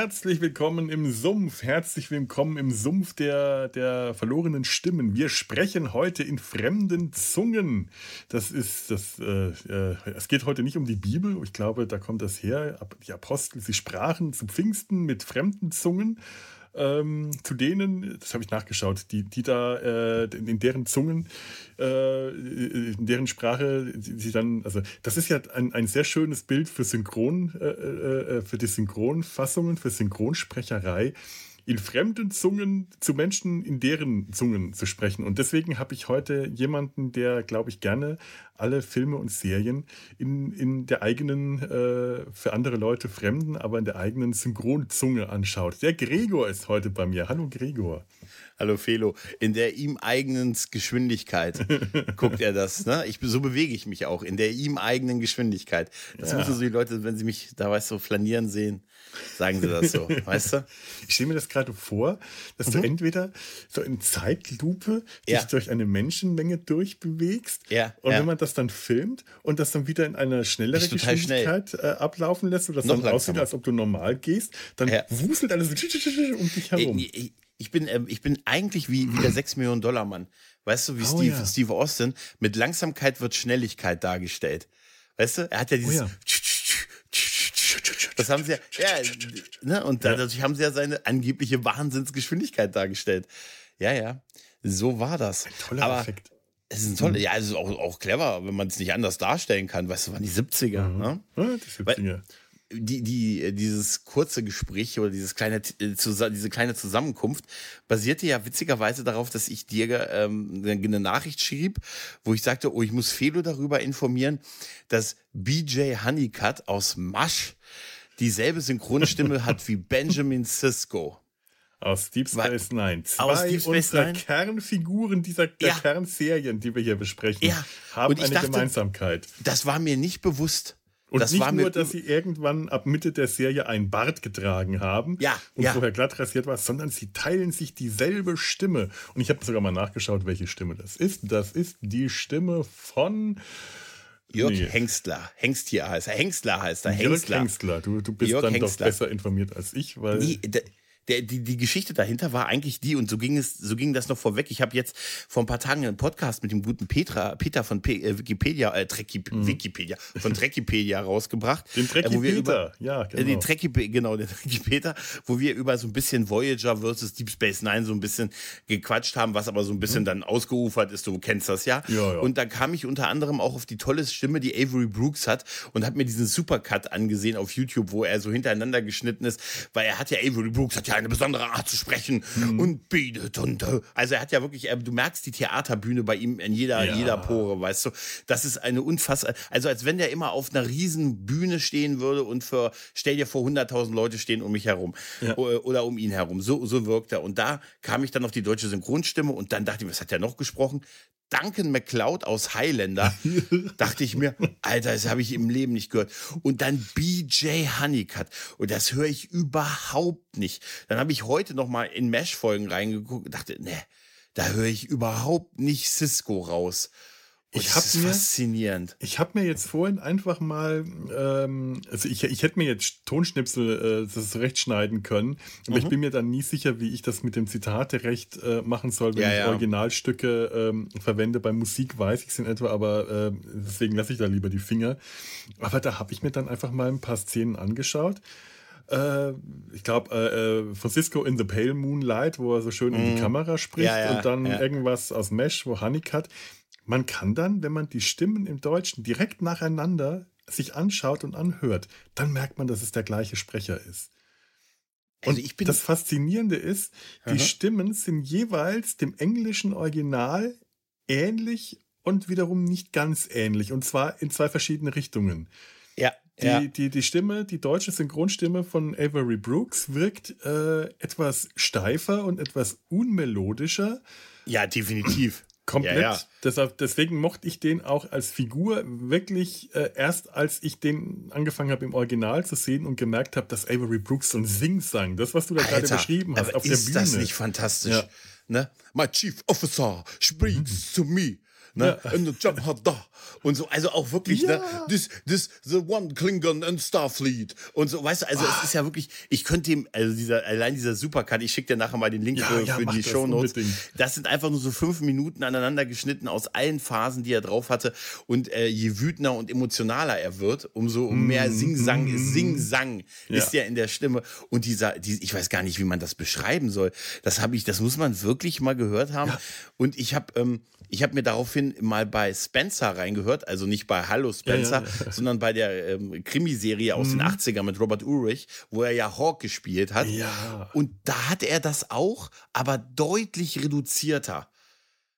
Herzlich willkommen im Sumpf, herzlich willkommen im Sumpf der, der verlorenen Stimmen. Wir sprechen heute in fremden Zungen. Das ist, das, äh, äh, es geht heute nicht um die Bibel, ich glaube, da kommt das her. Die Apostel, sie sprachen zu Pfingsten mit fremden Zungen ähm, zu denen, das habe ich nachgeschaut, die, die da äh, in deren Zungen, äh, in deren Sprache, sie dann, also das ist ja ein, ein sehr schönes Bild für Synchron, äh, äh, äh für die Synchronfassungen, für Synchronsprecherei in fremden Zungen zu Menschen in deren Zungen zu sprechen. Und deswegen habe ich heute jemanden, der, glaube ich, gerne alle Filme und Serien in, in der eigenen, äh, für andere Leute fremden, aber in der eigenen Synchronzunge anschaut. Der Gregor ist heute bei mir. Hallo Gregor. Hallo Felo, in der ihm eigenen Geschwindigkeit guckt er das. Ne? Ich, so bewege ich mich auch, in der ihm eigenen Geschwindigkeit. Das ja. müssen so die Leute, wenn sie mich da weißt du, flanieren sehen, sagen sie das so, weißt du? Ich stelle mir das gerade vor, dass mhm. du entweder so in Zeitlupe ja. dich durch eine Menschenmenge durchbewegst ja. und ja. wenn man das dann filmt und das dann wieder in eine schnellere Geschwindigkeit äh, ablaufen lässt und das Noch dann aussieht, als ob du normal gehst, dann wuselt alles um dich herum. Ich, ich, ich bin, äh, ich bin eigentlich wie, wie der 6 Millionen Dollar Mann. Weißt du, wie oh, Steve, ja. Steve Austin, mit Langsamkeit wird Schnelligkeit dargestellt. Weißt du, er hat ja dieses. Oh, ja. Das haben sie ja, ja ne? und dadurch haben sie ja seine angebliche Wahnsinnsgeschwindigkeit dargestellt. Ja, ja, so war das. Ein toller Aber Effekt. Es ist ein toller, mhm. ja, es ist auch, auch clever, wenn man es nicht anders darstellen kann. Weißt du, waren die 70er. Mhm. Ne? Ja, die 70er. Weil, die, die, dieses kurze Gespräch oder dieses kleine, äh, diese kleine Zusammenkunft basierte ja witzigerweise darauf, dass ich dir ähm, eine Nachricht schrieb, wo ich sagte, oh, ich muss Felo darüber informieren, dass BJ Honeycutt aus Masch dieselbe Synchronstimme hat wie Benjamin Sisko. Aus Deep Space Nine. Zwei aus Deep Space unserer Nine? Kernfiguren dieser der ja. Kernserien, die wir hier besprechen, ja. haben eine dachte, Gemeinsamkeit. Das war mir nicht bewusst. Und das nicht nur, dass sie irgendwann ab Mitte der Serie ein Bart getragen haben ja, und ja. vorher glatt rasiert war, sondern sie teilen sich dieselbe Stimme. Und ich habe sogar mal nachgeschaut, welche Stimme das ist. Das ist die Stimme von Jörg nee. Hengstler. Hengstier heißt er. Hengstler heißt er. Hengstler. Jörg Hengstler. Du, du bist Jörg dann Hengstler. doch besser informiert als ich, weil. Nee, der, die, die Geschichte dahinter war eigentlich die, und so ging es, so ging das noch vorweg. Ich habe jetzt vor ein paar Tagen einen Podcast mit dem guten Petra, Peter von P, äh, Wikipedia, äh, Trekki, mhm. Wikipedia, von Trekkipedia rausgebracht. Den Trekki äh, ja, genau. Äh, den Trekki, genau, den Trekki Peter, wo wir über so ein bisschen Voyager versus Deep Space Nine so ein bisschen gequatscht haben, was aber so ein bisschen mhm. dann ausgeufert ist. Du kennst das ja. ja, ja. Und da kam ich unter anderem auch auf die tolle Stimme, die Avery Brooks hat und habe mir diesen Supercut angesehen auf YouTube, wo er so hintereinander geschnitten ist, weil er hat ja Avery Brooks hat ja eine besondere Art zu sprechen mhm. und bietet und äh, also er hat ja wirklich, du merkst die Theaterbühne bei ihm in jeder, ja. jeder Pore, weißt du. Das ist eine unfassbar, also als wenn der immer auf einer riesen Bühne stehen würde und für, stell dir vor, 100.000 Leute stehen um mich herum ja. oder um ihn herum. So, so wirkt er. Und da kam ich dann auf die deutsche Synchronstimme und dann dachte ich, was hat er noch gesprochen? Duncan McCloud aus Highlander, dachte ich mir, Alter, das habe ich im Leben nicht gehört. Und dann BJ Honeycutt. Und das höre ich überhaupt nicht. Dann habe ich heute noch mal in Mesh-Folgen reingeguckt und dachte, ne, da höre ich überhaupt nicht Cisco raus ich habe mir faszinierend. Ich habe mir jetzt vorhin einfach mal, ähm, also ich, ich hätte mir jetzt Tonschnipsel äh, das zurechtschneiden können, aber mhm. ich bin mir dann nie sicher, wie ich das mit dem Zitaterecht äh, machen soll, wenn ja, ich ja. Originalstücke ähm, verwende. Bei Musik weiß ich es in etwa, aber äh, deswegen lasse ich da lieber die Finger. Aber da habe ich mir dann einfach mal ein paar Szenen angeschaut äh, ich glaube, äh, äh, Francisco in the Pale Moonlight, wo er so schön mm. in die mhm. Kamera spricht ja, ja, und dann ja. irgendwas aus Mesh, wo Honeycutt. Man kann dann, wenn man die Stimmen im Deutschen direkt nacheinander sich anschaut und anhört, dann merkt man, dass es der gleiche Sprecher ist. Also und das Faszinierende ist, die Aha. Stimmen sind jeweils dem englischen Original ähnlich und wiederum nicht ganz ähnlich. Und zwar in zwei verschiedene Richtungen. Ja. Die, ja. die, die Stimme, die deutsche Synchronstimme von Avery Brooks wirkt äh, etwas steifer und etwas unmelodischer. Ja, definitiv Komplett. Ja, ja. Deshalb, deswegen mochte ich den auch als Figur wirklich äh, erst, als ich den angefangen habe im Original zu sehen und gemerkt habe, dass Avery Brooks so ein Sing-Sang, das, was du da gerade beschrieben hast, auf der ist Bühne. das nicht fantastisch? Ja. Ne? My chief officer speaks to me. Ne? Ja. And the job hat da. Und so, also auch wirklich, Ja. ne? This, this, the one Klingon and Starfleet. Und so, weißt du, also es ist ja wirklich, ich könnte ihm, also dieser, allein dieser Supercut, ich schicke dir nachher mal den Link Ja, für, für die das Shownotes. unbedingt. Das sind einfach nur so fünf Minuten aneinander geschnitten aus allen Phasen, die er drauf hatte. Und äh, je wütender und emotionaler er wird, umso mehr Sing-Sang, Sing-Sang Ja. ist ja in der Stimme. Und dieser, die, ich weiß gar nicht, wie man das beschreiben soll. Das habe ich, das muss man wirklich mal gehört haben. Und ich habe, ähm, ich habe mir daraufhin mal bei Spencer reingehört, also nicht bei Hallo Spencer, Ja, ja, sondern bei der ähm, Krimiserie aus den 80ern mit Robert Ulrich, wo er ja Hawk gespielt hat. Ja. Und da hat er das auch, aber deutlich reduzierter.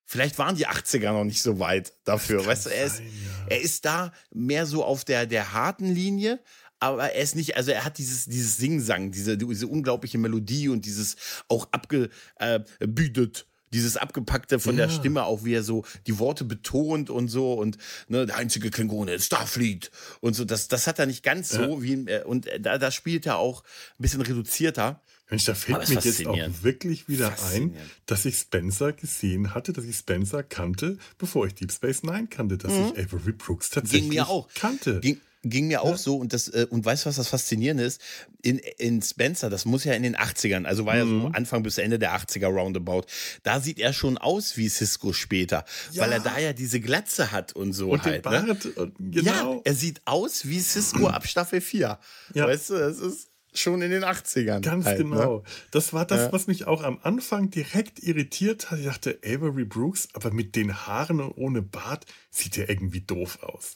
Vielleicht waren die 80er noch nicht so weit dafür. Weißt du, er ist, sein, ja. er ist da mehr so auf der, der harten Linie, aber er ist nicht, also er hat dieses, dieses Singsang, diese, diese unglaubliche Melodie und dieses auch abgebütet. Dieses abgepackte von der Ja. Stimme, auch wie er so die Worte betont und so und ne, der einzige Klingone ist Starfleet und so. Das, das hat er nicht ganz so wie äh, und äh, da, da spielt er auch ein bisschen reduzierter. Mensch, da fällt mir jetzt auch wirklich wieder ein, dass ich Spencer gesehen hatte, dass ich Spencer kannte, bevor ich Deep Space Nine kannte, dass ich Avery Brooks tatsächlich Mhm. Ging mir auch. kannte. Ging, ging mir auch so und das äh, und weißt du, was das Faszinierende ist? In, in Spencer, das muss ja in den 80ern, also war ja so Mhm. Anfang bis Ende der 80er roundabout. Da sieht er schon aus wie Cisco später, Ja. weil er da ja diese Glatze hat und so und halt. den ne? Bart, und Ja, genau. er sieht aus wie Cisco ab Staffel 4. Ja. Weißt du, das ist schon in den 80ern. Ganz halt, genau. Ne? Das war das, Ja. was mich auch am Anfang direkt irritiert hat. Ich dachte, Avery Brooks, aber mit den Haaren und ohne Bart sieht er irgendwie doof aus.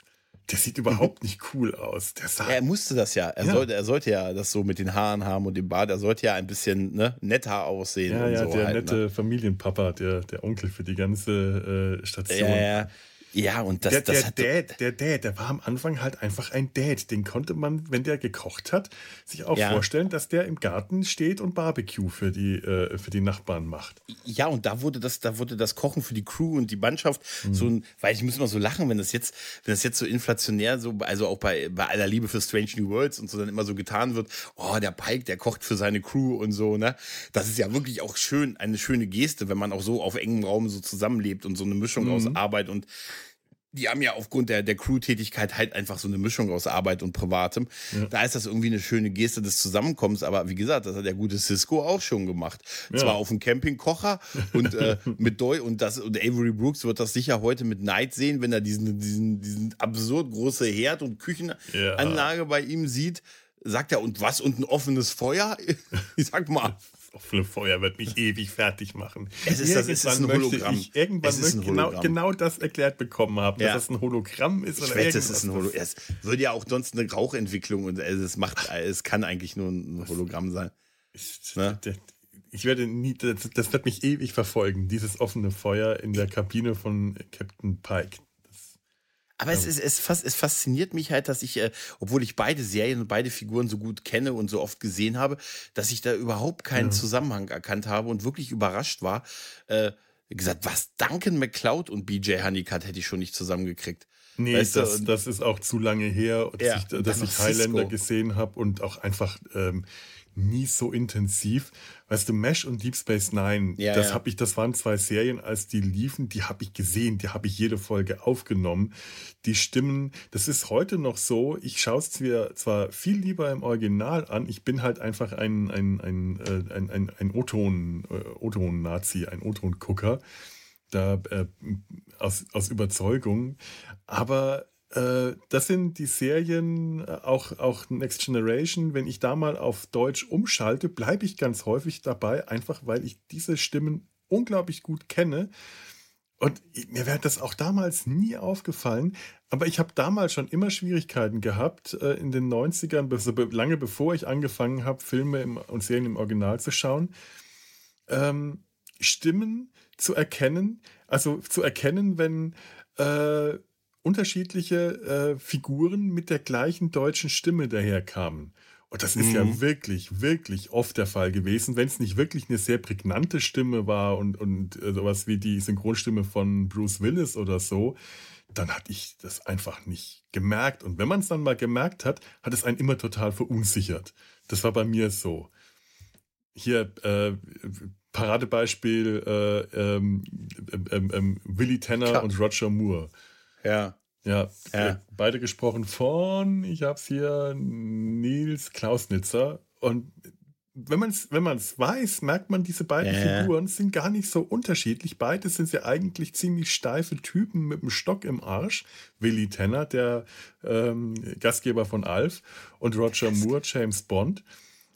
Der sieht überhaupt nicht cool aus. Sah Er musste das ja. Er, Ja. Sollte, er sollte ja das so mit den Haaren haben und dem Bart. Er sollte ja ein bisschen ne, netter aussehen. ja, ja, so der halt, nette Ne? Familienpapa, der, der Onkel für die ganze äh, Station. Ja, ja. Ja, und das, der, das der. Dad, der Dad, der war am Anfang halt einfach ein Dad. Den konnte man, wenn der gekocht hat, sich auch Ja. vorstellen, dass der im Garten steht und Barbecue für die, äh, für die Nachbarn macht. Ja, und da wurde das, da wurde das Kochen für die Crew und die Mannschaft Mhm. so ein, weil ich muss mal so lachen, wenn das jetzt, wenn das jetzt so inflationär, so, also auch bei, bei aller Liebe für Strange New Worlds und so dann immer so getan wird, oh, der Pike, der kocht für seine Crew und so, ne? Das ist ja wirklich auch schön, eine schöne Geste, wenn man auch so auf engem Raum so zusammenlebt und so eine Mischung aus Mhm. Arbeit und die haben ja aufgrund der, der Crew-Tätigkeit halt einfach so eine Mischung aus Arbeit und Privatem. Da ist das irgendwie eine schöne Geste des Zusammenkommens. Aber wie gesagt, das hat der gute Cisco auch schon gemacht. Ja. Zwar auf dem Campingkocher und äh, mit Doi und das und Avery Brooks wird das sicher heute mit Neid sehen, wenn er diesen, diesen, diesen absurd große Herd- und Küchenanlage bei ihm sieht. Sagt er, und was? Und ein offenes Feuer? Ich sag mal. Offene Feuer wird mich ewig fertig machen. Es ist- das ist irgendwann ein Hologramm. ich irgendwann Es ist ein möchte genau, Hologramm. genau das erklärt bekommen haben, Ja. dass das ein Hologramm ist Ich oder wette, irgendwas. es ist ein Hologramm. Es würde ja auch sonst eine Rauchentwicklung und also es macht, es kann eigentlich nur ein Hologramm sein. Ne? Ich werde nie, das, das wird mich ewig verfolgen, dieses offene Feuer in der Kabine von Captain Pike. Aber es, ist, es, fas- es fasziniert mich halt, dass ich, äh, obwohl ich beide Serien und beide Figuren so gut kenne und so oft gesehen habe, dass ich da überhaupt keinen Zusammenhang erkannt habe und wirklich überrascht war. Äh, gesagt, was Duncan McCloud und BJ Honeycutt hätte ich schon nicht zusammengekriegt. nee, Weißt du, das, und- das ist auch zu lange her, dass Ja, ich, dass ich Highlander Cisco. gesehen habe und auch einfach ähm, nie so intensiv. Weißt du, Mesh und Deep Space Nine, Ja, das ja. habe ich, das waren zwei Serien, als die liefen, die habe ich gesehen, die habe ich jede Folge aufgenommen. Die Stimmen, das ist heute noch so, ich schaue es zwar, zwar viel lieber im Original an, ich bin halt einfach ein, ein, ein, äh, ein, ein, ein O-Ton, äh, O-Ton-Nazi, ein O-Ton-Gucker da äh, aus, aus Überzeugung. Aber das sind die Serien, äh, auch, auch Next Generation. Wenn ich da mal auf Deutsch umschalte, bleibe ich ganz häufig dabei, einfach weil ich diese Stimmen unglaublich gut kenne. Und mir wäre das auch damals nie aufgefallen, aber ich habe damals schon immer Schwierigkeiten gehabt, äh, in den 90ern, be- so be- lange bevor ich angefangen habe, Filme und Serien im Original zu schauen, ähm, Stimmen zu erkennen, also zu erkennen, wenn äh, unterschiedliche äh, Figuren mit der gleichen deutschen Stimme daherkamen. Und das ist mhm. ja wirklich, wirklich oft der Fall gewesen, wenn es nicht wirklich eine sehr prägnante Stimme war und, und äh, sowas wie die Synchronstimme von Bruce Willis oder so, dann hatte ich das einfach nicht gemerkt. Und wenn man es dann mal gemerkt hat, hat es einen immer total verunsichert. Das war bei mir so. Hier, äh, Paradebeispiel, äh, ähm, ähm, ähm, Willy Tanner Klar. und Roger Moore. Ja. Ja, ja. Beide gesprochen von, ich habe es hier, Nils Klausnitzer. Und wenn man es wenn weiß, merkt man, diese beiden ja. Figuren sind gar nicht so unterschiedlich. Beide sind ja eigentlich ziemlich steife Typen mit einem Stock im Arsch. Willy Tanner, der ähm, Gastgeber von Alf, und Roger Moore, James Bond.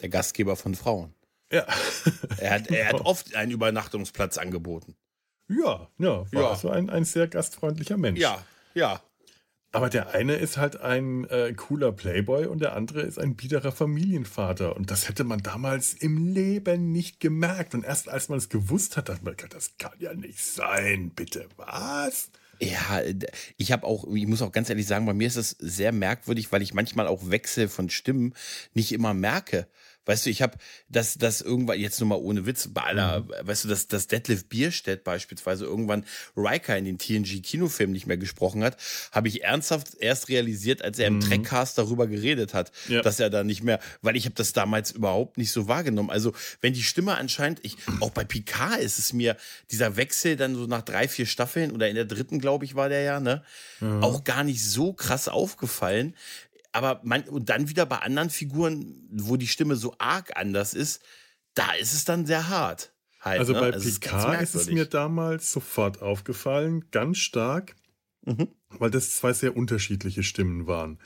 Der Gastgeber von Frauen. Ja. er, hat, er hat oft einen Übernachtungsplatz angeboten. Ja, ja, war ja. also ein, ein sehr gastfreundlicher Mensch. Ja, ja. Aber der eine ist halt ein äh, cooler Playboy und der andere ist ein biederer Familienvater. Und das hätte man damals im Leben nicht gemerkt. Und erst als man es gewusst hat, dachte man, das kann ja nicht sein. Bitte, was? Ja, ich habe auch, ich muss auch ganz ehrlich sagen, bei mir ist es sehr merkwürdig, weil ich manchmal auch Wechsel von Stimmen nicht immer merke. Weißt du, ich habe das, das irgendwann, jetzt nur mal ohne Witz, bei aller, mhm. weißt du, dass, dass Detlef Bierstedt beispielsweise irgendwann Riker in den TNG-Kinofilm nicht mehr gesprochen hat, habe ich ernsthaft erst realisiert, als er im mhm. Trackcast darüber geredet hat, ja. dass er da nicht mehr, weil ich habe das damals überhaupt nicht so wahrgenommen. Also, wenn die Stimme anscheinend, ich, auch bei Picard ist es mir, dieser Wechsel dann so nach drei, vier Staffeln oder in der dritten, glaube ich, war der ja, ne? Mhm. Auch gar nicht so krass aufgefallen aber man, und dann wieder bei anderen Figuren, wo die Stimme so arg anders ist, da ist es dann sehr hart. Halt, also ne? bei also Picard ist, ist, es mir damals sofort aufgefallen, ganz stark, mhm. weil das zwei sehr unterschiedliche Stimmen waren.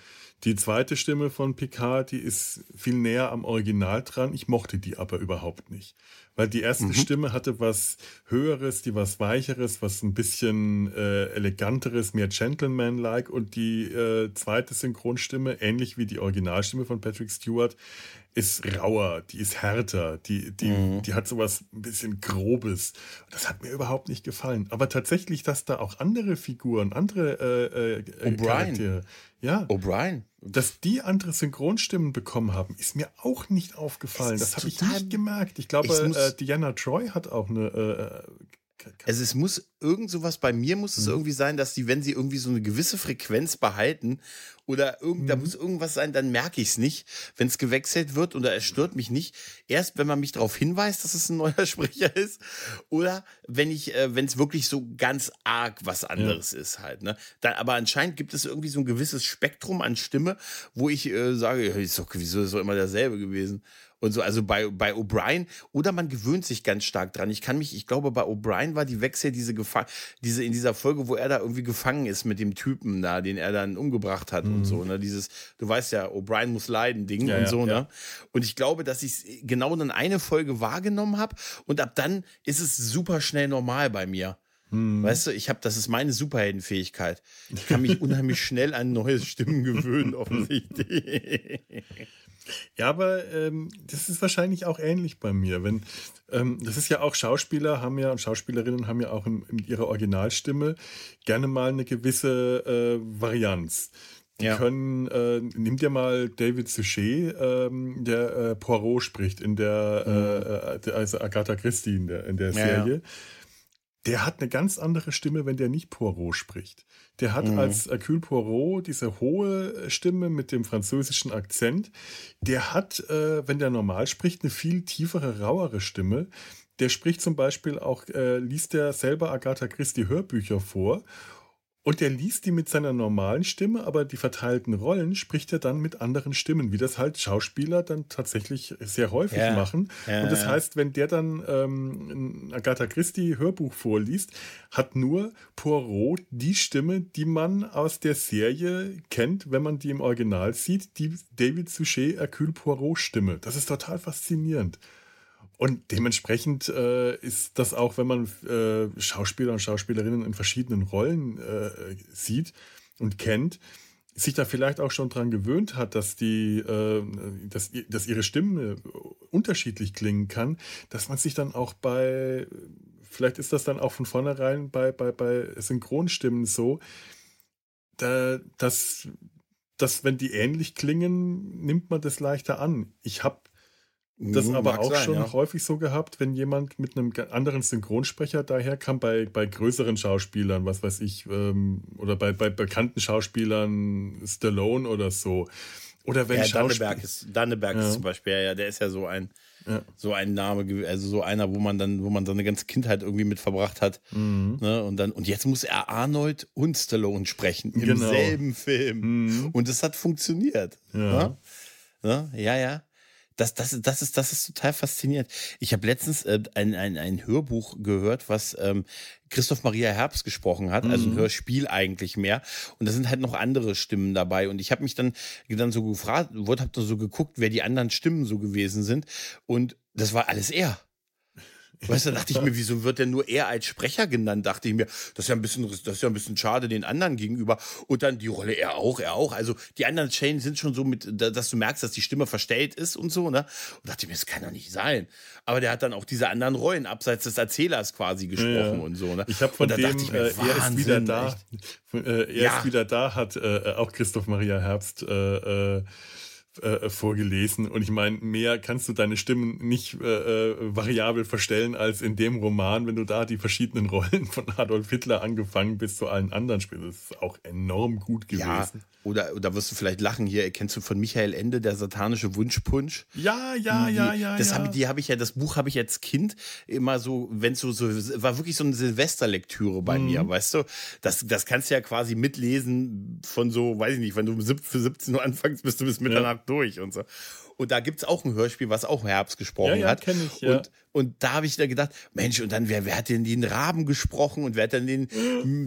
Die zweite Stimme von Picard, die ist viel näher am Original dran. Ich mochte die aber überhaupt nicht. Weil die erste mhm. Stimme hatte was Höheres, die was Weicheres, was ein bisschen äh, Eleganteres, mehr Gentleman-like. Und die äh, zweite Synchronstimme, ähnlich wie die Originalstimme von Patrick Stewart, ist rauer, die ist härter, die, die, mhm. die hat sowas ein bisschen Grobes. Das hat mir überhaupt nicht gefallen. Aber tatsächlich, dass da auch andere Figuren, andere äh, äh, O'Brien. Charaktere, ja, O'Brien. Dass die andere Synchronstimmen bekommen haben, ist mir auch nicht aufgefallen. Das habe ich nicht gemerkt. Ich glaube, äh, Diana Troy hat auch eine äh, also es muss irgend sowas bei mir muss es mhm. irgendwie sein, dass die, wenn sie irgendwie so eine gewisse Frequenz behalten oder irgend, mhm. da muss irgendwas sein, dann merke ich es nicht, wenn es gewechselt wird oder es stört mich nicht. Erst wenn man mich darauf hinweist, dass es ein neuer Sprecher ist oder wenn ich, äh, wenn es wirklich so ganz arg was anderes ja. ist halt. Ne? Dann, aber anscheinend gibt es irgendwie so ein gewisses Spektrum an Stimme, wo ich äh, sage, ist doch, wieso ist doch immer derselbe gewesen und so. Also bei, bei O'Brien, oder man gewöhnt sich ganz stark dran. Ich kann mich, ich glaube, bei O'Brien war die Wechsel, diese Gefahr, diese in dieser Folge, wo er da irgendwie gefangen ist mit dem Typen da, den er dann umgebracht hat mhm. und so, ne? Dieses, du weißt ja, O'Brien muss leiden, Ding ja, und so, ja, ne? Und ich glaube, dass ich genau dann eine Folge wahrgenommen habe und ab dann ist es super schnell normal bei mir. Mhm. Weißt du, ich habe, das ist meine Superheldenfähigkeit. Ich kann mich unheimlich schnell an neue Stimmen gewöhnen, offensichtlich. Ja, aber ähm, das ist wahrscheinlich auch ähnlich bei mir. Wenn, ähm, das ist ja auch Schauspieler haben ja und Schauspielerinnen haben ja auch in, in ihrer Originalstimme gerne mal eine gewisse äh, Varianz. Die ja. können, äh, nimm dir mal David Suchet, ähm, der äh, Poirot spricht in der, mhm. äh, also Agatha Christie in der, in der Serie. Ja. Der hat eine ganz andere Stimme, wenn der nicht Poirot spricht. Der hat mhm. als Hercule Poirot diese hohe Stimme mit dem französischen Akzent. Der hat, äh, wenn der normal spricht, eine viel tiefere, rauere Stimme. Der spricht zum Beispiel auch, äh, liest der selber Agatha Christie Hörbücher vor und er liest die mit seiner normalen Stimme, aber die verteilten Rollen spricht er dann mit anderen Stimmen, wie das halt Schauspieler dann tatsächlich sehr häufig ja. machen. Ja, und das heißt, wenn der dann ähm, ein Agatha Christie Hörbuch vorliest, hat nur Poirot die Stimme, die man aus der Serie kennt, wenn man die im Original sieht, die David Suchet Hercule Poirot Stimme. Das ist total faszinierend. Und dementsprechend äh, ist das auch, wenn man äh, Schauspieler und Schauspielerinnen in verschiedenen Rollen äh, sieht und kennt, sich da vielleicht auch schon dran gewöhnt hat, dass die, äh, dass, dass ihre Stimme unterschiedlich klingen kann, dass man sich dann auch bei, vielleicht ist das dann auch von vornherein bei, bei, bei Synchronstimmen so, da, dass dass wenn die ähnlich klingen, nimmt man das leichter an. Ich habe das Mhm, aber mag auch sein, schon ja. häufig so gehabt, wenn jemand mit einem anderen Synchronsprecher daherkam, bei, bei größeren Schauspielern, was weiß ich, ähm, oder bei, bei bekannten Schauspielern, Stallone oder so. Oder wenn Ja, Danneberg ist, Danneberg Ja. ist zum Beispiel, ja, der ist ja so ein, Ja. so ein Name, also so einer, wo man dann, wo man seine ganze Kindheit irgendwie mit verbracht hat. Mhm. Ne? Und dann, und jetzt muss er Arnold und Stallone sprechen im Genau. selben Film. Mhm. Und es hat funktioniert. Ja. Ne? Ne? Ja, ja. Das, das, das, ist, das ist total faszinierend. Ich habe letztens äh, ein, ein, ein Hörbuch gehört, was ähm, Christoph Maria Herbst gesprochen hat, also ein Mhm. Hörspiel eigentlich mehr. Und da sind halt noch andere Stimmen dabei. Und ich habe mich dann, dann so gefragt, wurde, hab dann so geguckt, wer die anderen Stimmen so gewesen sind. Und das war alles er. Weißt du, da dachte ich mir, wieso wird denn nur er als Sprecher genannt? Dachte ich mir, das ist ja ein bisschen, das ist ja ein bisschen schade den anderen gegenüber. Und dann die Rolle er auch, er auch. Also die anderen Chain sind schon so mit, da- dass du merkst, dass die Stimme verstellt ist und so, ne? Und dachte ich mir, das kann doch nicht sein. Aber der hat dann auch diese anderen Rollen abseits des Erzählers quasi gesprochen Ja. und so, ne? Ich habe von Und da dem, dachte ich mir, äh, er ist wieder da. echt. Äh, er Ja. ist wieder da, hat äh, auch Christoph Maria Herbst äh, äh, äh, vorgelesen. Und ich meine, mehr kannst du deine Stimmen nicht äh, äh, variabel verstellen als in dem Roman, wenn du da die verschiedenen Rollen von Adolf Hitler angefangen bis zu allen anderen spielst. Das ist auch enorm gut gewesen. Ja, oder, oder wirst du vielleicht lachen hier, kennst du von Michael Ende, der satanische Wunschpunsch? Ja, ja, Die- ja, ja. Das ja. Hab, ich- die habe ich ja, das Buch habe ich als Kind immer so, wenn so, so, war wirklich so eine Silvesterlektüre bei Mhm. mir, weißt du? Das, das kannst du ja quasi mitlesen von so, weiß ich nicht, wenn du um für 17 Uhr anfängst, bist du bis Mitternacht durch und so. Und da gibt es auch ein Hörspiel, was auch Herbst gesprochen Ja, ja, hat. ich, ja. Und, und da habe ich da gedacht, Mensch, und dann, wer, wer hat denn den Raben gesprochen und wer hat denn den,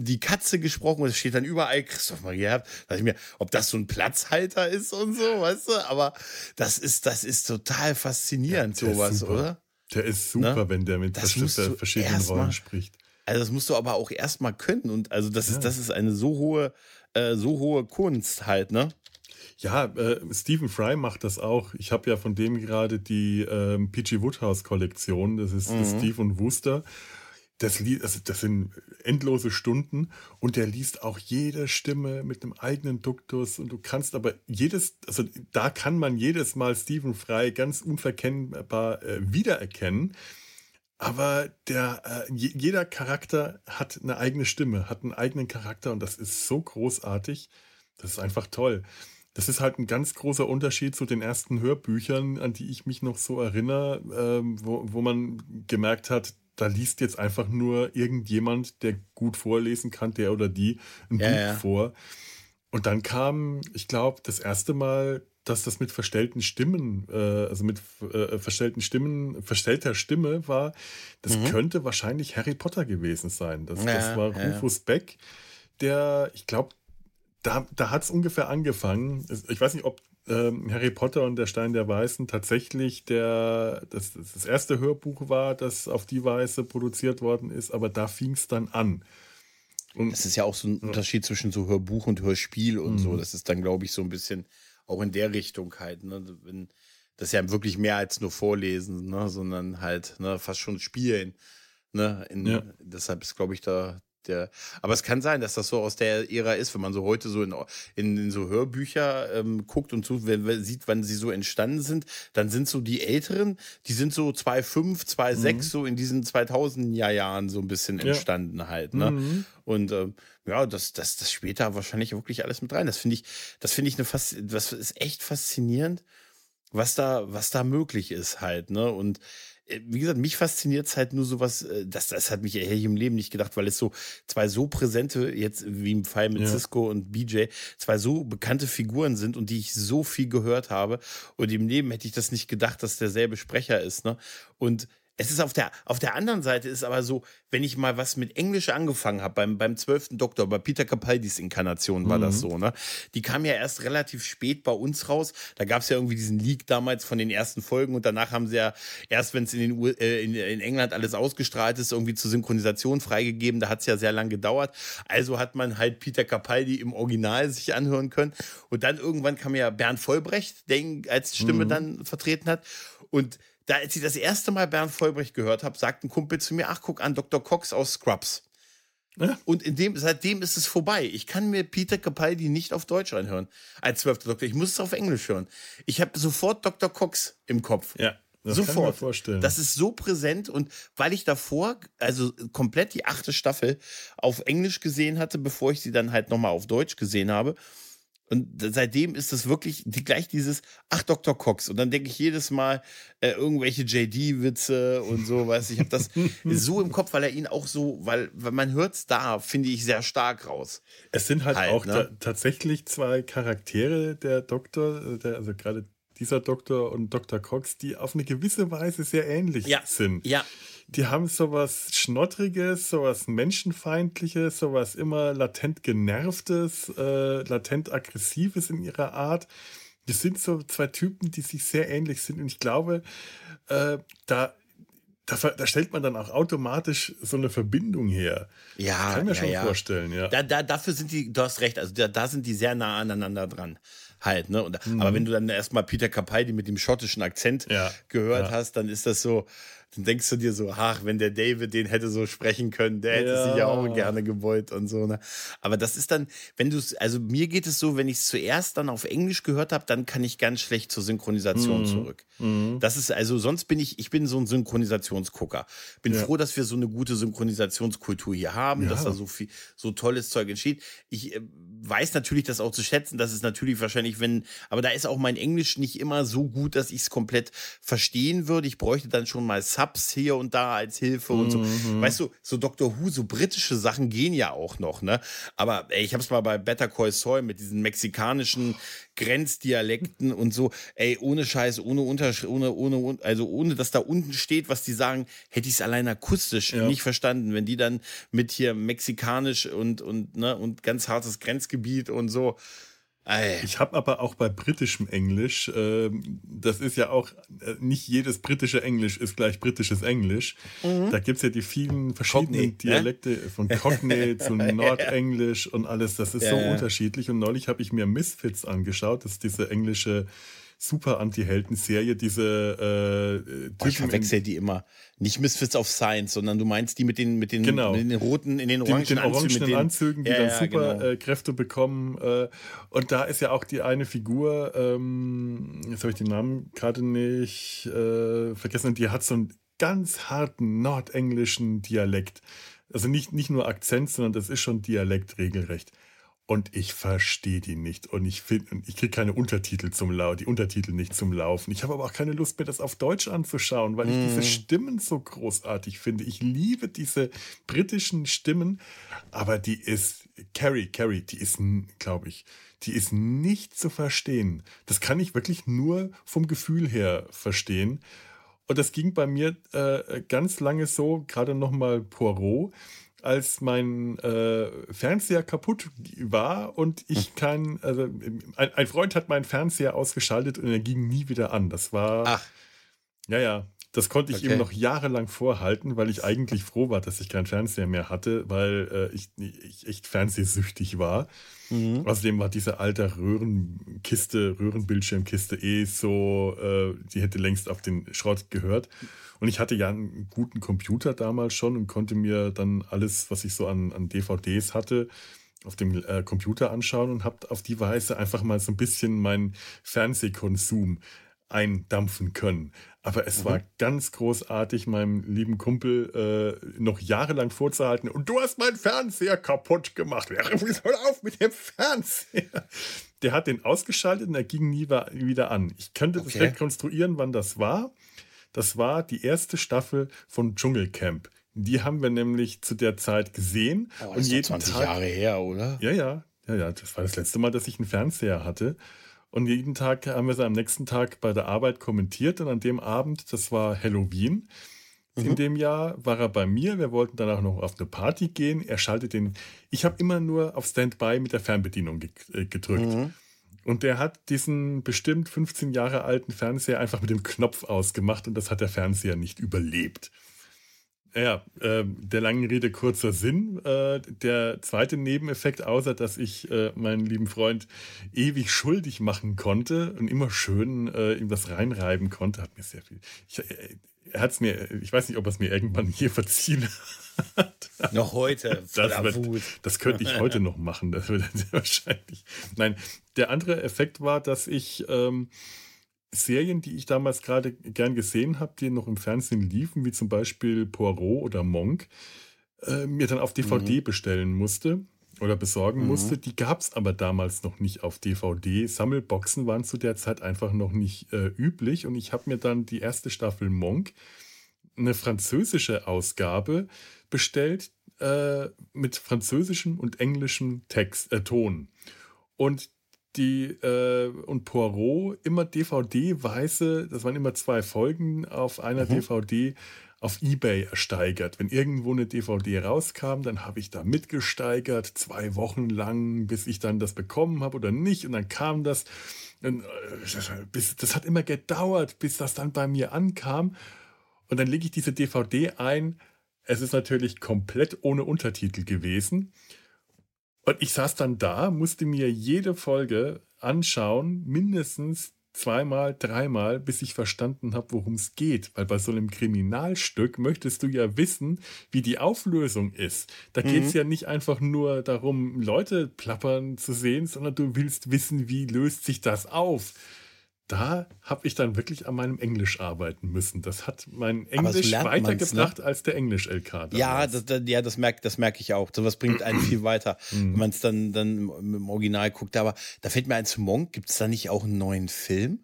die Katze gesprochen? Und es steht dann überall Christoph Maria Herbst. Da dachte ich mir, ob das so ein Platzhalter ist und so, weißt du? Aber das ist, das ist total faszinierend, ist sowas, oder? Der ist super, Ne? wenn der mit verschiedenen Rollen spricht. Also das musst du aber auch erstmal können. Und also das Ja. ist, das ist eine so hohe, äh, so hohe Kunst halt, ne? Ja, äh, Stephen Fry macht das auch. Ich habe ja von dem gerade die ähm, P.G. Woodhouse Kollektion. Das ist das Mhm. Steve und Wooster. Das, also das sind endlose Stunden und der liest auch jede Stimme mit einem eigenen Duktus und du kannst aber jedes, also da kann man jedes Mal Stephen Fry ganz unverkennbar äh, wiedererkennen. Aber der, äh, je- jeder Charakter hat eine eigene Stimme, hat einen eigenen Charakter und das ist so großartig. Das ist einfach toll. Das ist halt ein ganz großer Unterschied zu den ersten Hörbüchern, an die ich mich noch so erinnere, ähm, wo, wo man gemerkt hat, da liest jetzt einfach nur irgendjemand, der gut vorlesen kann, der oder die, ein Ja, Buch ja. vor. Und dann kam, ich glaube, das erste Mal, dass das mit verstellten Stimmen, äh, also mit äh, verstellten Stimmen, verstellter Stimme war, das Mhm. könnte wahrscheinlich Harry Potter gewesen sein. Das, Ja, das war. Rufus Beck, der, ich glaube, da, da hat es ungefähr angefangen. Ich weiß nicht, ob ähm, Harry Potter und der Stein der Weißen tatsächlich der, das, das erste Hörbuch war, das auf die Weise produziert worden ist, aber da fing es dann an. Und Das ist ja auch so ein Unterschied zwischen so Hörbuch und Hörspiel und so. Mhm. Das ist dann, glaube ich, so ein bisschen auch in der Richtung halt. Ne? Wenn, das ist ja wirklich mehr als nur Vorlesen, ne? sondern halt ne? fast schon Spielen. Ne? In, Ja. Deshalb ist, glaube ich, da der. Aber es kann sein, dass das so aus der Ära ist, wenn man so heute so in, in, in so Hörbücher ähm, guckt und so, wenn, wenn sieht, wann sie so entstanden sind, dann sind so die Älteren, die sind so 2,5, 2,6, Mhm. so in diesen 2000er Jahren so ein bisschen Ja. entstanden halt. Ne? Mhm. Und ähm, ja, das, das, das spielt da wahrscheinlich wirklich alles mit rein. Das finde ich, das finde ich eine fast, das ist echt faszinierend, was da, was da möglich ist halt, ne? Und wie gesagt, mich fasziniert es halt nur sowas, äh, das, das hat mich eher im Leben nicht gedacht, weil es so zwei so präsente, jetzt wie im Fall mit Ja. Cisco und BJ, zwei so bekannte Figuren sind und die ich so viel gehört habe. Und im Leben hätte ich das nicht gedacht, dass derselbe Sprecher ist, ne? Und es ist auf der, auf der anderen Seite ist aber so, wenn ich mal was mit Englisch angefangen habe, beim, beim 12. Doktor, bei Peter Capaldis Inkarnation war das Mhm. so, ne? Die kam ja erst relativ spät bei uns raus. Da gab es ja irgendwie diesen Leak damals von den ersten Folgen und danach haben sie ja erst, wenn es in, den U äh, in, in England alles ausgestrahlt ist, irgendwie zur Synchronisation freigegeben. Da hat es ja sehr lang gedauert. Also hat man halt Peter Capaldi im Original sich anhören können. Und dann irgendwann kam ja Bernd Vollbrecht, der ihn als Stimme Mhm. dann vertreten hat. Und da, als ich das erste Mal Bernd Vollbrecht gehört habe, sagt ein Kumpel zu mir, ach, guck an, Dr. Cox aus Scrubs. Ja. Und in dem, seitdem ist es vorbei. Ich kann mir Peter Capaldi nicht auf Deutsch anhören als zwölfter Doktor. Ich muss es auf Englisch hören. Ich habe sofort Dr. Cox im Kopf. Ja. Das Sofort. Kann ich mir vorstellen. Das ist so präsent und weil ich davor, also komplett die achte Staffel auf Englisch gesehen hatte, bevor ich sie dann halt nochmal auf Deutsch gesehen habe. Und seitdem ist es wirklich die, gleich dieses, ach, Dr. Cox. Und dann denke ich jedes Mal äh, irgendwelche JD-Witze und so, weißt Ich habe das so im Kopf, weil er ihn auch so, weil, weil man hört es da, finde ich, sehr stark raus. Es sind halt, halt auch ne? tatsächlich zwei Charaktere, der Doktor, äh, der, also gerade dieser Doktor und Dr. Cox, die auf eine gewisse Weise sehr ähnlich ja. sind. Ja. Die haben sowas Schnottriges, sowas Menschenfeindliches, sowas immer latent Genervtes, äh, latent Aggressives in ihrer Art. Das sind so zwei Typen, die sich sehr ähnlich sind. Und ich glaube, äh, da da, da, stellt man dann auch automatisch so eine Verbindung her. Ja, das kann mir ja, schon ja. vorstellen, ja. Da, da, dafür sind die, du hast recht, also da, da sind die sehr nah aneinander dran halt. Ne? Und, mhm. Aber wenn du dann erstmal Peter Capaldi mit dem schottischen Akzent ja. gehört hast, dann ist das so, dann denkst du dir so, ach, wenn der David den hätte so sprechen können, der hätte ja. sich ja auch gerne gebeut und so. Ne? Aber das ist dann, wenn du es, also mir geht es so, wenn ich es zuerst dann auf Englisch gehört habe, dann kann ich ganz schlecht zur Synchronisation mhm. zurück. Mhm. Das ist also, sonst bin ich, ich bin so ein Synchronisationsgucker. Bin ja. froh, dass wir so eine gute Synchronisationskultur hier haben, ja. dass da so viel, so tolles Zeug entsteht. Ich äh, weiß natürlich das auch zu schätzen, dass es natürlich wahrscheinlich, wenn, aber da ist auch mein Englisch nicht immer so gut, dass ich es komplett verstehen würde. Ich bräuchte dann schon mal Subs hier und da als Hilfe und so. Mhm. Weißt du, so Doctor Who, so britische Sachen gehen ja auch noch, ne? Aber ey, ich habe es mal bei Better Call Saul mit diesen mexikanischen Grenzdialekten und so, ey, ohne Scheiß, ohne Unterschrift, ohne, ohne, also ohne, dass da unten steht, was die sagen, hätte ich es allein akustisch ja. nicht verstanden. Wenn die dann mit hier mexikanisch und, und, ne, und ganz hartes Grenzgebiet und so, ich habe aber auch bei britischem Englisch, äh, das ist ja auch, äh, nicht jedes britische Englisch ist gleich britisches Englisch. Mhm. Da gibt es ja die vielen verschiedenen Cockney, ne? Dialekte ne? von Cockney zu Nordenglisch und alles. Das ist ja, so ja. unterschiedlich. Und neulich habe ich mir Misfits angeschaut, das ist diese englische super Anti-Helden-Serie, diese äh, Typen. Oh, ich verwechsel die immer. Nicht Misfits of Science, sondern du meinst die mit den, mit den, genau. mit den roten, in den orangen die mit den Anzügen, mit den, Anzügen, die ja, dann super genau. äh, Kräfte bekommen. Äh, und da ist ja auch die eine Figur, ähm, jetzt habe ich den Namen gerade nicht äh, vergessen, die hat so einen ganz harten nordenglischen Dialekt. Also nicht, nicht nur Akzent, sondern das ist schon Dialekt regelrecht. Und ich verstehe die nicht. Und ich finde, ich kriege keine Untertitel zum Laufen, die Untertitel nicht zum Laufen. Ich habe aber auch keine Lust mehr, das auf Deutsch anzuschauen, weil ich mm. diese Stimmen so großartig finde. Ich liebe diese britischen Stimmen, aber die ist, Carrie, Carrie, die ist, glaube ich, die ist nicht zu verstehen. Das kann ich wirklich nur vom Gefühl her verstehen. Und das ging bei mir äh, ganz lange so, gerade nochmal Poirot als mein äh, Fernseher kaputt war und ich hm. kein, also ein, ein, Freund hat meinen Fernseher ausgeschaltet und er ging nie wieder an. Das war. Ach. Ja, ja. Das konnte ich okay. ihm noch jahrelang vorhalten, weil ich eigentlich froh war, dass ich keinen Fernseher mehr hatte, weil äh, ich, ich echt fernsehsüchtig war. Mhm. Außerdem war diese alte Röhrenkiste, Röhrenbildschirmkiste eh so, äh, die hätte längst auf den Schrott gehört. Und ich hatte ja einen guten Computer damals schon und konnte mir dann alles, was ich so an, an DVDs hatte, auf dem äh, Computer anschauen und habe auf die Weise einfach mal so ein bisschen meinen Fernsehkonsum eindampfen können. Aber es mhm. war ganz großartig, meinem lieben Kumpel äh, noch jahrelang vorzuhalten. Und du hast meinen Fernseher kaputt gemacht. Hör auf mit dem Fernseher. Der hat den ausgeschaltet und er ging nie wieder an. Ich könnte okay. das rekonstruieren, wann das war. Das war die erste Staffel von Dschungelcamp. Die haben wir nämlich zu der Zeit gesehen. Oh, und jeden 20 Tag, Jahre her, oder? Ja, ja, ja, ja. Das war das letzte Mal, dass ich einen Fernseher hatte. Und jeden Tag haben wir sie am nächsten Tag bei der Arbeit kommentiert. Und an dem Abend, das war Halloween. Mhm. In dem Jahr war er bei mir. Wir wollten danach noch auf eine Party gehen. Er schaltet den. Ich habe immer nur auf Standby mit der Fernbedienung äh, gedrückt. Mhm. Und der hat diesen bestimmt 15 Jahre alten Fernseher einfach mit dem Knopf ausgemacht und das hat der Fernseher nicht überlebt. Ja, äh, der langen Rede kurzer Sinn. Äh, der zweite Nebeneffekt, außer dass ich äh, meinen lieben Freund ewig schuldig machen konnte und immer schön äh, ihm das reinreiben konnte, hat mir sehr viel. Ich, äh, er hat's mir, ich weiß nicht, ob er es mir irgendwann hier verziehen hat. Noch heute. Das, wird, das könnte ich heute noch machen. Das wird sehr wahrscheinlich. Nein, der andere Effekt war, dass ich. Ähm, Serien, die ich damals gerade gern gesehen habe, die noch im Fernsehen liefen, wie zum Beispiel Poirot oder Monk, äh, mir dann auf DVD mhm. bestellen musste oder besorgen mhm. musste. Die gab es aber damals noch nicht auf DVD. Sammelboxen waren zu der Zeit einfach noch nicht äh, üblich und ich habe mir dann die erste Staffel Monk, eine französische Ausgabe, bestellt äh, mit französischem und englischem Text, äh, Ton. Und die äh, und Poirot immer DVD-weise, das waren immer zwei Folgen auf einer mhm. DVD auf Ebay ersteigert. Wenn irgendwo eine DVD rauskam, dann habe ich da mitgesteigert, zwei Wochen lang, bis ich dann das bekommen habe oder nicht. Und dann kam das. Und, äh, bis, das hat immer gedauert, bis das dann bei mir ankam. Und dann lege ich diese DVD ein. Es ist natürlich komplett ohne Untertitel gewesen. Und ich saß dann da, musste mir jede Folge anschauen, mindestens zweimal, dreimal, bis ich verstanden habe, worum es geht. Weil bei so einem Kriminalstück möchtest du ja wissen, wie die Auflösung ist. Da mhm. geht es ja nicht einfach nur darum, Leute plappern zu sehen, sondern du willst wissen, wie löst sich das auf da habe ich dann wirklich an meinem Englisch arbeiten müssen. Das hat mein Englisch so weitergebracht ne? als der Englisch-LK. Ja, das, das, ja, das merke das merk ich auch. Sowas bringt einen viel weiter, mhm. wenn man es dann, dann im Original guckt. Aber da fällt mir ein zu Monk, gibt es da nicht auch einen neuen Film?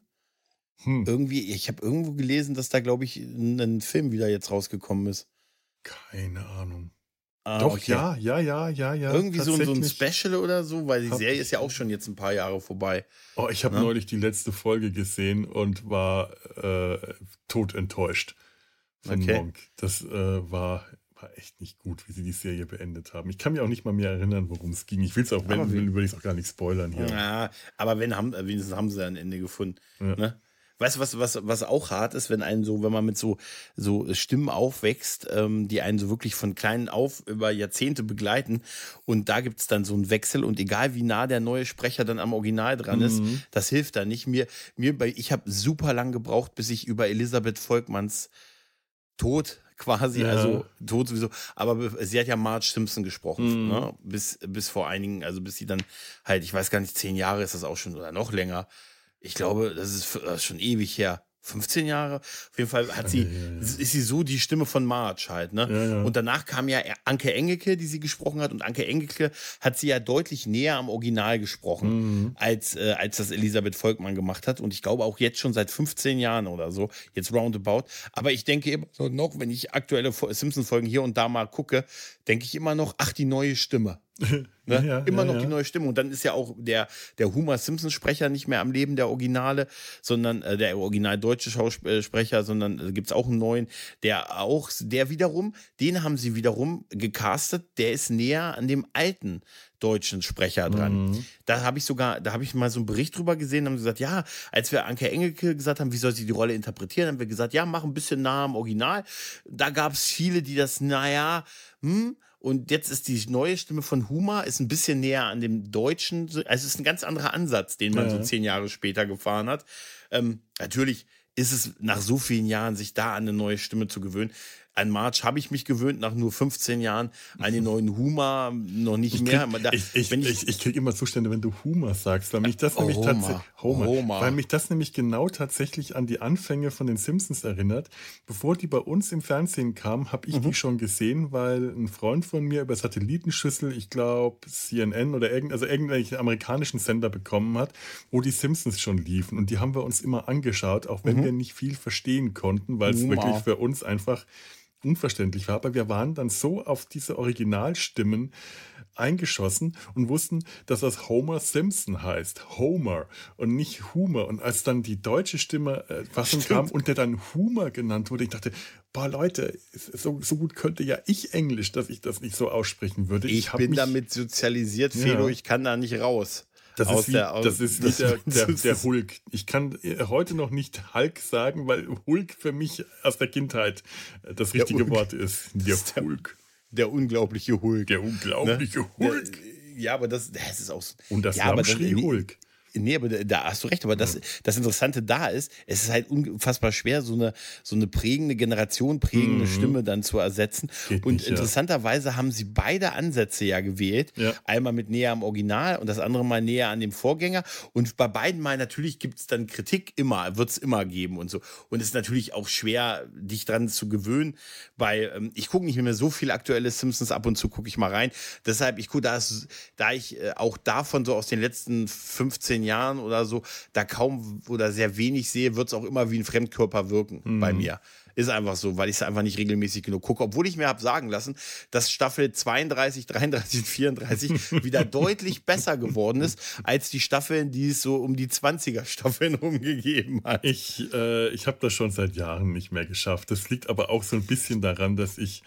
Hm. Irgendwie, ich habe irgendwo gelesen, dass da, glaube ich, ein Film wieder jetzt rausgekommen ist. Keine Ahnung. Ah, Doch, okay. ja, ja, ja, ja, ja. Irgendwie so, so ein Special oder so, weil die Serie ist ja auch schon jetzt ein paar Jahre vorbei. Oh, ich habe ne? neulich die letzte Folge gesehen und war äh, tot enttäuscht von okay. Monk. Das äh, war, war echt nicht gut, wie sie die Serie beendet haben. Ich kann mich auch nicht mal mehr erinnern, worum es ging. Ich will es auch, wenn, würde ich es auch gar nicht spoilern hier. Ja, aber wenn, haben, wenigstens haben sie ein Ende gefunden. Ja. Ne? Weißt du, was, was, was auch hart ist, wenn einen so, wenn man mit so, so Stimmen aufwächst, ähm, die einen so wirklich von kleinen auf über Jahrzehnte begleiten und da gibt es dann so einen Wechsel und egal wie nah der neue Sprecher dann am Original dran mhm. ist, das hilft da nicht. Mir, mir bei, ich habe super lang gebraucht, bis ich über Elisabeth Volkmanns Tod quasi, ja. also tot sowieso, aber sie hat ja Marge Simpson gesprochen, mhm. ne? bis, bis vor einigen, also bis sie dann halt, ich weiß gar nicht, zehn Jahre ist das auch schon oder noch länger, ich glaube, das ist, das ist schon ewig her. 15 Jahre. Auf jeden Fall hat sie, ja, ja, ja. ist sie so die Stimme von Marge halt, ne? Und danach kam ja Anke Engelke, die sie gesprochen hat. Und Anke Engelke hat sie ja deutlich näher am Original gesprochen, mhm. als, äh, als das Elisabeth Volkmann gemacht hat. Und ich glaube auch jetzt schon seit 15 Jahren oder so, jetzt roundabout. Aber ich denke immer noch, wenn ich aktuelle Simpsons-Folgen hier und da mal gucke, denke ich immer noch, ach, die neue Stimme. Ne? Ja, Immer ja, noch die neue Stimme. Und dann ist ja auch der, der Homer Simpson-Sprecher nicht mehr am Leben, der Originale, sondern äh, der original deutsche Sprecher, sondern äh, gibt es auch einen neuen, der auch, der wiederum, den haben sie wiederum gecastet, der ist näher an dem alten deutschen Sprecher dran. Mhm. Da habe ich sogar, da habe ich mal so einen Bericht drüber gesehen, haben gesagt, ja, als wir Anke Engelke gesagt haben, wie soll sie die Rolle interpretieren, haben wir gesagt, ja, mach ein bisschen nah am Original. Da gab es viele, die das, naja, hm, und jetzt ist die neue Stimme von Huma ist ein bisschen näher an dem Deutschen. Also es ist ein ganz anderer Ansatz, den man ja. so zehn Jahre später gefahren hat. Ähm, natürlich ist es nach so vielen Jahren, sich da an eine neue Stimme zu gewöhnen. An March habe ich mich gewöhnt, nach nur 15 Jahren. An den neuen Huma noch nicht ich mehr. Krieg, ich, ich, ich, ich kriege immer Zustände, wenn du Huma sagst, weil mich das oh, nämlich tatsächlich weil mich das nämlich genau tatsächlich an die Anfänge von den Simpsons erinnert. Bevor die bei uns im Fernsehen kamen, habe ich mhm. die schon gesehen, weil ein Freund von mir über Satellitenschüssel, ich glaube CNN oder irgend, also irgendwelchen amerikanischen Sender bekommen hat, wo die Simpsons schon liefen. Und die haben wir uns immer angeschaut, auch wenn mhm. wir nicht viel verstehen konnten, weil es wirklich für uns einfach unverständlich war. Aber wir waren dann so auf diese Originalstimmen eingeschossen und wussten, dass das Homer Simpson heißt. Homer und nicht Humor. Und als dann die deutsche Stimme äh, Fassung kam und der dann Humor genannt wurde, ich dachte, boah Leute, so, so gut könnte ja ich Englisch, dass ich das nicht so aussprechen würde. Ich, ich bin damit sozialisiert, Felo, ja. ich kann da nicht raus. Das ist wie der, das ist wie der, der, der, Hulk. Ich kann heute noch nicht Hulk sagen, weil Hulk für mich aus der Kindheit das richtige Wort ist. Der, Hulk. Der unglaubliche Hulk. Der unglaubliche ne? Hulk. Ja, aber das, das ist auch so. Und das ja, Hulk. Nee, aber da hast du recht. Aber das, das Interessante da ist, es ist halt unfassbar schwer, so eine, so eine prägende Generation, prägende mhm. Stimme dann zu ersetzen. Geht und nicht, interessanterweise ja. haben sie beide Ansätze ja gewählt. Ja. Einmal mit näher am Original und das andere mal näher an dem Vorgänger. Und bei beiden mal natürlich gibt es dann Kritik immer, wird es immer geben und so. Und es ist natürlich auch schwer, dich dran zu gewöhnen. Bei, ähm, ich gucke nicht mehr so viel aktuelle Simpsons, ab und zu gucke ich mal rein. Deshalb, ich gucke, da, da ich äh, auch davon so aus den letzten 15 15 Jahren oder so da kaum oder sehr wenig sehe, wird es auch immer wie ein Fremdkörper wirken mhm. bei mir. Ist einfach so, weil ich es einfach nicht regelmäßig genug gucke. Obwohl ich mir habe sagen lassen, dass Staffel 32, 33 und 34 wieder deutlich besser geworden ist, als die Staffeln, die es so um die 20er Staffeln rumgegeben hat. Ich, äh, ich habe das schon seit Jahren nicht mehr geschafft. Das liegt aber auch so ein bisschen daran, dass ich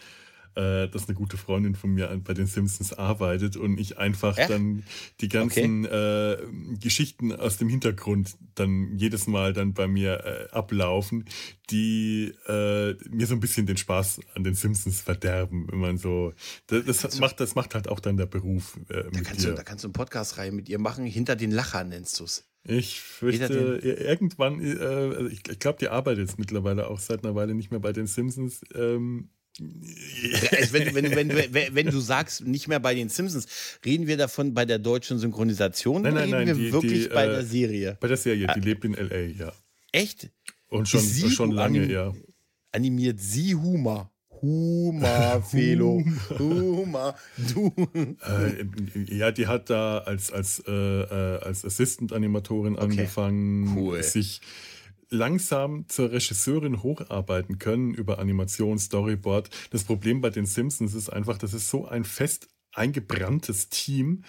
äh, dass eine gute Freundin von mir bei den Simpsons arbeitet und ich einfach Echt? dann die ganzen okay. äh, Geschichten aus dem Hintergrund dann jedes Mal dann bei mir äh, ablaufen, die äh, mir so ein bisschen den Spaß an den Simpsons verderben, wenn man so das, das macht das macht halt auch dann der Beruf da kannst dir. Du, da kannst du einen Podcast rein mit ihr machen, hinter den Lachern nennst du es. Ich fürchte, irgendwann, äh, also ich, ich glaube, die arbeitet jetzt mittlerweile auch seit einer Weile nicht mehr bei den Simpsons. Ähm, wenn, wenn, wenn, wenn, du sagst, nicht mehr bei den Simpsons, reden wir davon bei der deutschen Synchronisation nein, nein, oder reden nein, wir die, wirklich die, bei äh, der Serie? Bei der Serie, die ah. lebt in L.A., ja. Echt? Und schon, sie schon lange, anim ja. Animiert sie Huma. Huma, Felo. Huma, du. Äh, ja, die hat da als, als, äh, äh als Assistant-Animatorin okay. angefangen, cool. sich langsam zur Regisseurin hocharbeiten können über Animation, Storyboard. Das Problem bei den Simpsons ist einfach, das ist so ein fest eingebranntes Team,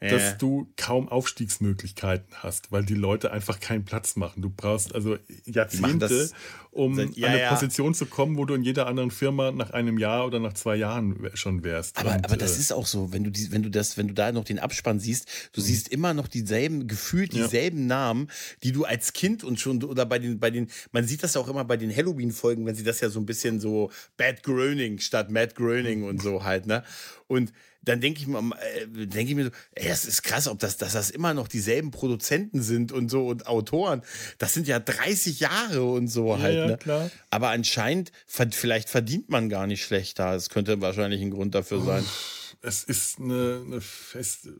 ja. dass du kaum Aufstiegsmöglichkeiten hast, weil die Leute einfach keinen Platz machen. Du brauchst also Jahrzehnte, um seit, ja, an eine ja. Position zu kommen, wo du in jeder anderen Firma nach einem Jahr oder nach zwei Jahren schon wärst. Aber, Und, aber das äh, ist auch so, wenn du die, wenn du das, wenn du da noch den Abspann siehst, du mhm. siehst immer noch dieselben, gefühlt dieselben Namen, die du als Kind und schon oder bei den, bei den, man sieht das auch immer bei den Halloween-Folgen, wenn sie das ja so ein bisschen so Bad Groening statt Matt Groening und so halt, ne? Und dann denke ich mir, äh, denke ich mir so, ey, das ist krass, ob das, dass das immer noch dieselben Produzenten sind und so und Autoren. Das sind ja 30 Jahre und so ja, halt. Ja, ne? klar. Aber anscheinend, vielleicht verdient man gar nicht schlechter. Das könnte wahrscheinlich ein Grund dafür sein. Uff es ist eine, eine feste.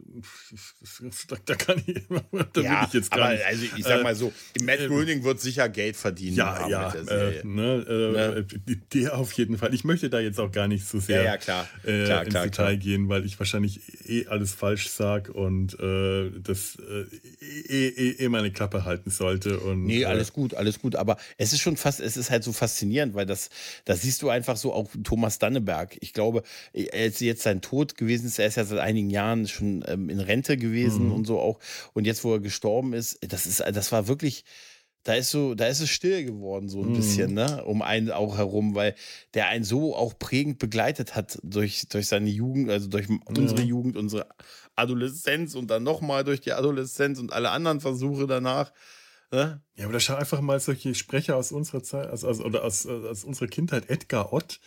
Da, da kann ich, da ja, ich jetzt gar aber nicht. Also ich sag mal so, äh, Matt Groening äh, wird sicher Geld verdienen. Ja, ja. Äh, ne, äh, ne? Der auf jeden Fall. Ich möchte da jetzt auch gar nicht so sehr ja, ja, klar. Äh, klar, ins klar, Detail gehen, weil ich wahrscheinlich eh alles falsch sage und äh, das eh, eh, eh, meine Klappe halten sollte. Und, nee, alles gut, alles gut. Aber es ist schon fast, es ist halt so faszinierend, weil das, das siehst du einfach so auch Thomas Danneberg. Ich glaube, ist jetzt sein Tod tot gewesen ist. Er ist ja seit einigen Jahren schon ähm, in Rente gewesen mhm. und so auch. Und jetzt, wo er gestorben ist, das ist, das war wirklich, da ist so, da ist es still geworden, so ein mhm. bisschen, ne, um einen auch herum, weil der einen so auch prägend begleitet hat durch, durch seine Jugend, also durch unsere Jugend, unsere Adoleszenz und dann nochmal durch die Adoleszenz und alle anderen Versuche danach. Ne? Ja, aber da schau einfach mal solche Sprecher aus unserer Zeit, also, also, oder aus, aus unserer Kindheit, Edgar Ott,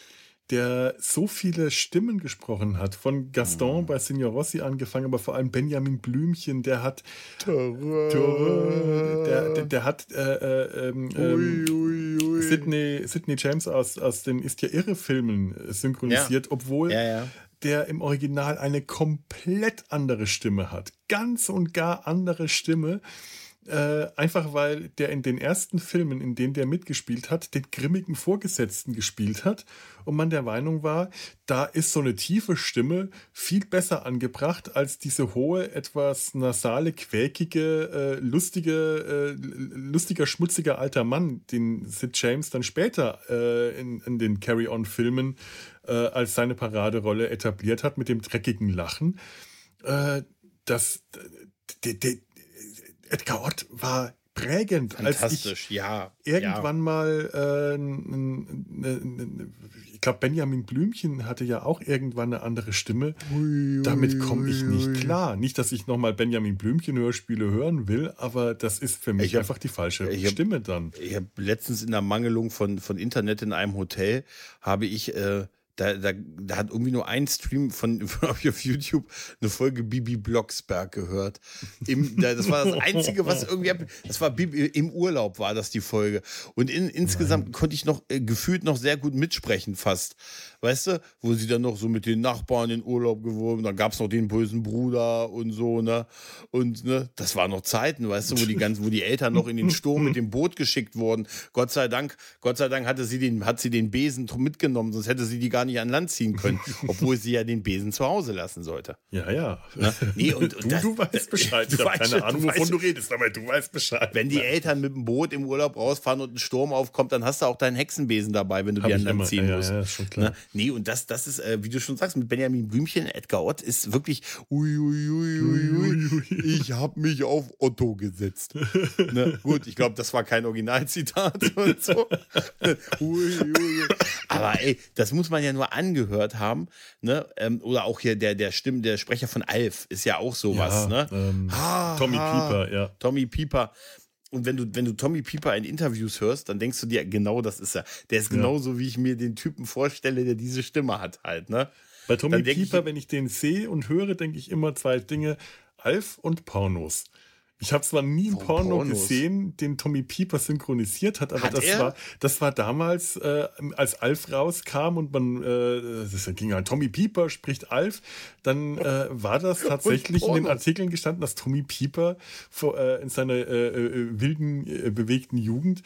der so viele Stimmen gesprochen hat. Von Gaston mhm. bei Signor Rossi angefangen, aber vor allem Benjamin Blümchen, der hat. Tore. Tore der, der, der, hat äh, äh, ähm, ui, ui, ui. Sidney, Sidney James aus, aus den Ist ja irre Filmen synchronisiert, ja. obwohl. Ja, ja der im Original eine komplett andere Stimme hat. Ganz und gar andere Stimme. Äh, einfach weil der in den ersten Filmen, in denen der mitgespielt hat, den grimmigen Vorgesetzten gespielt hat und man der Meinung war, da ist so eine tiefe Stimme viel besser angebracht als diese hohe, etwas nasale, quäkige, äh, lustige, äh, lustiger, schmutziger alter Mann, den Sid James dann später äh, in, in, den Carry-On-Filmen äh, als seine Paraderolle etabliert hat mit dem dreckigen Lachen. Das, de, de, Edgar Ott war prägend. Fantastisch, ja. Irgendwann ja. mal, äh, ich glaube, Benjamin Blümchen hatte ja auch irgendwann eine andere Stimme. Ui, Damit komme ich nicht klar. Nicht, dass ich nochmal Benjamin Blümchen-Hörspiele hören will, aber das ist für mich hab, einfach die falsche hab, Stimme dann. Ich habe letztens in der Mangelung von, von Internet in einem Hotel, habe ich. Äh, da, da, da hat irgendwie nur ein Stream von, von auf YouTube eine Folge Bibi Blocksberg gehört. Im, das war das Einzige, was irgendwie. Das war Bibi, im Urlaub war das die Folge. Und in, insgesamt Nein. konnte ich noch äh, gefühlt noch sehr gut mitsprechen, fast weißt du, wo sie dann noch so mit den Nachbarn in Urlaub gewohnt, dann gab es noch den bösen Bruder und so, ne? Und ne, das waren noch Zeiten, weißt du, wo die ganzen, wo die Eltern noch in den Sturm mit dem Boot geschickt wurden. Gott sei Dank, Gott sei Dank hatte sie den, hat sie den Besen mitgenommen, sonst hätte sie die gar nicht an Land ziehen können, obwohl sie ja den Besen zu Hause lassen sollte. Ja, ja. Ne? Nee, und, und du, das, du weißt Bescheid. Ich habe keine Ahnung, wovon du redest, aber du weißt Bescheid. Wenn die Eltern mit dem Boot im Urlaub rausfahren und ein Sturm aufkommt, dann hast du auch deinen Hexenbesen dabei, wenn du Hab die an Land ziehen ja, musst. Ja, ja, schon klar. Nee, und das, das ist, äh, wie du schon sagst, mit Benjamin Blümchen, Edgar Ott ist wirklich, ui, ui, ui, ui, ui. ich habe mich auf Otto gesetzt. ne? Gut, ich glaube, das war kein Originalzitat und so. ui, ui. Aber ey, das muss man ja nur angehört haben. Ne? Ähm, oder auch hier der, der Stimme, der Sprecher von Alf ist ja auch sowas. Ja, ne? Ähm, ha, Tommy ha, Pieper, ja. Tommy Pieper. Und wenn du, wenn du Tommy Pieper in Interviews hörst, dann denkst du dir, genau das ist er. Der ist genauso, ja. wie ich mir den Typen vorstelle, der diese Stimme hat halt, ne? Bei Tommy Pieper, ich, wenn ich den sehe und höre, denke ich immer zwei Dinge: Alf und Pornos. Ich habe zwar nie einen oh, Porno Pornos. gesehen, den Tommy Pieper synchronisiert hat, aber hat das, war, das war damals, äh, als Alf rauskam und man, äh, das ging halt, Tommy Pieper spricht Alf, dann äh, war das tatsächlich in den Artikeln gestanden, dass Tommy Pieper vor, äh, in seiner äh, äh, wilden, bewegten Jugend,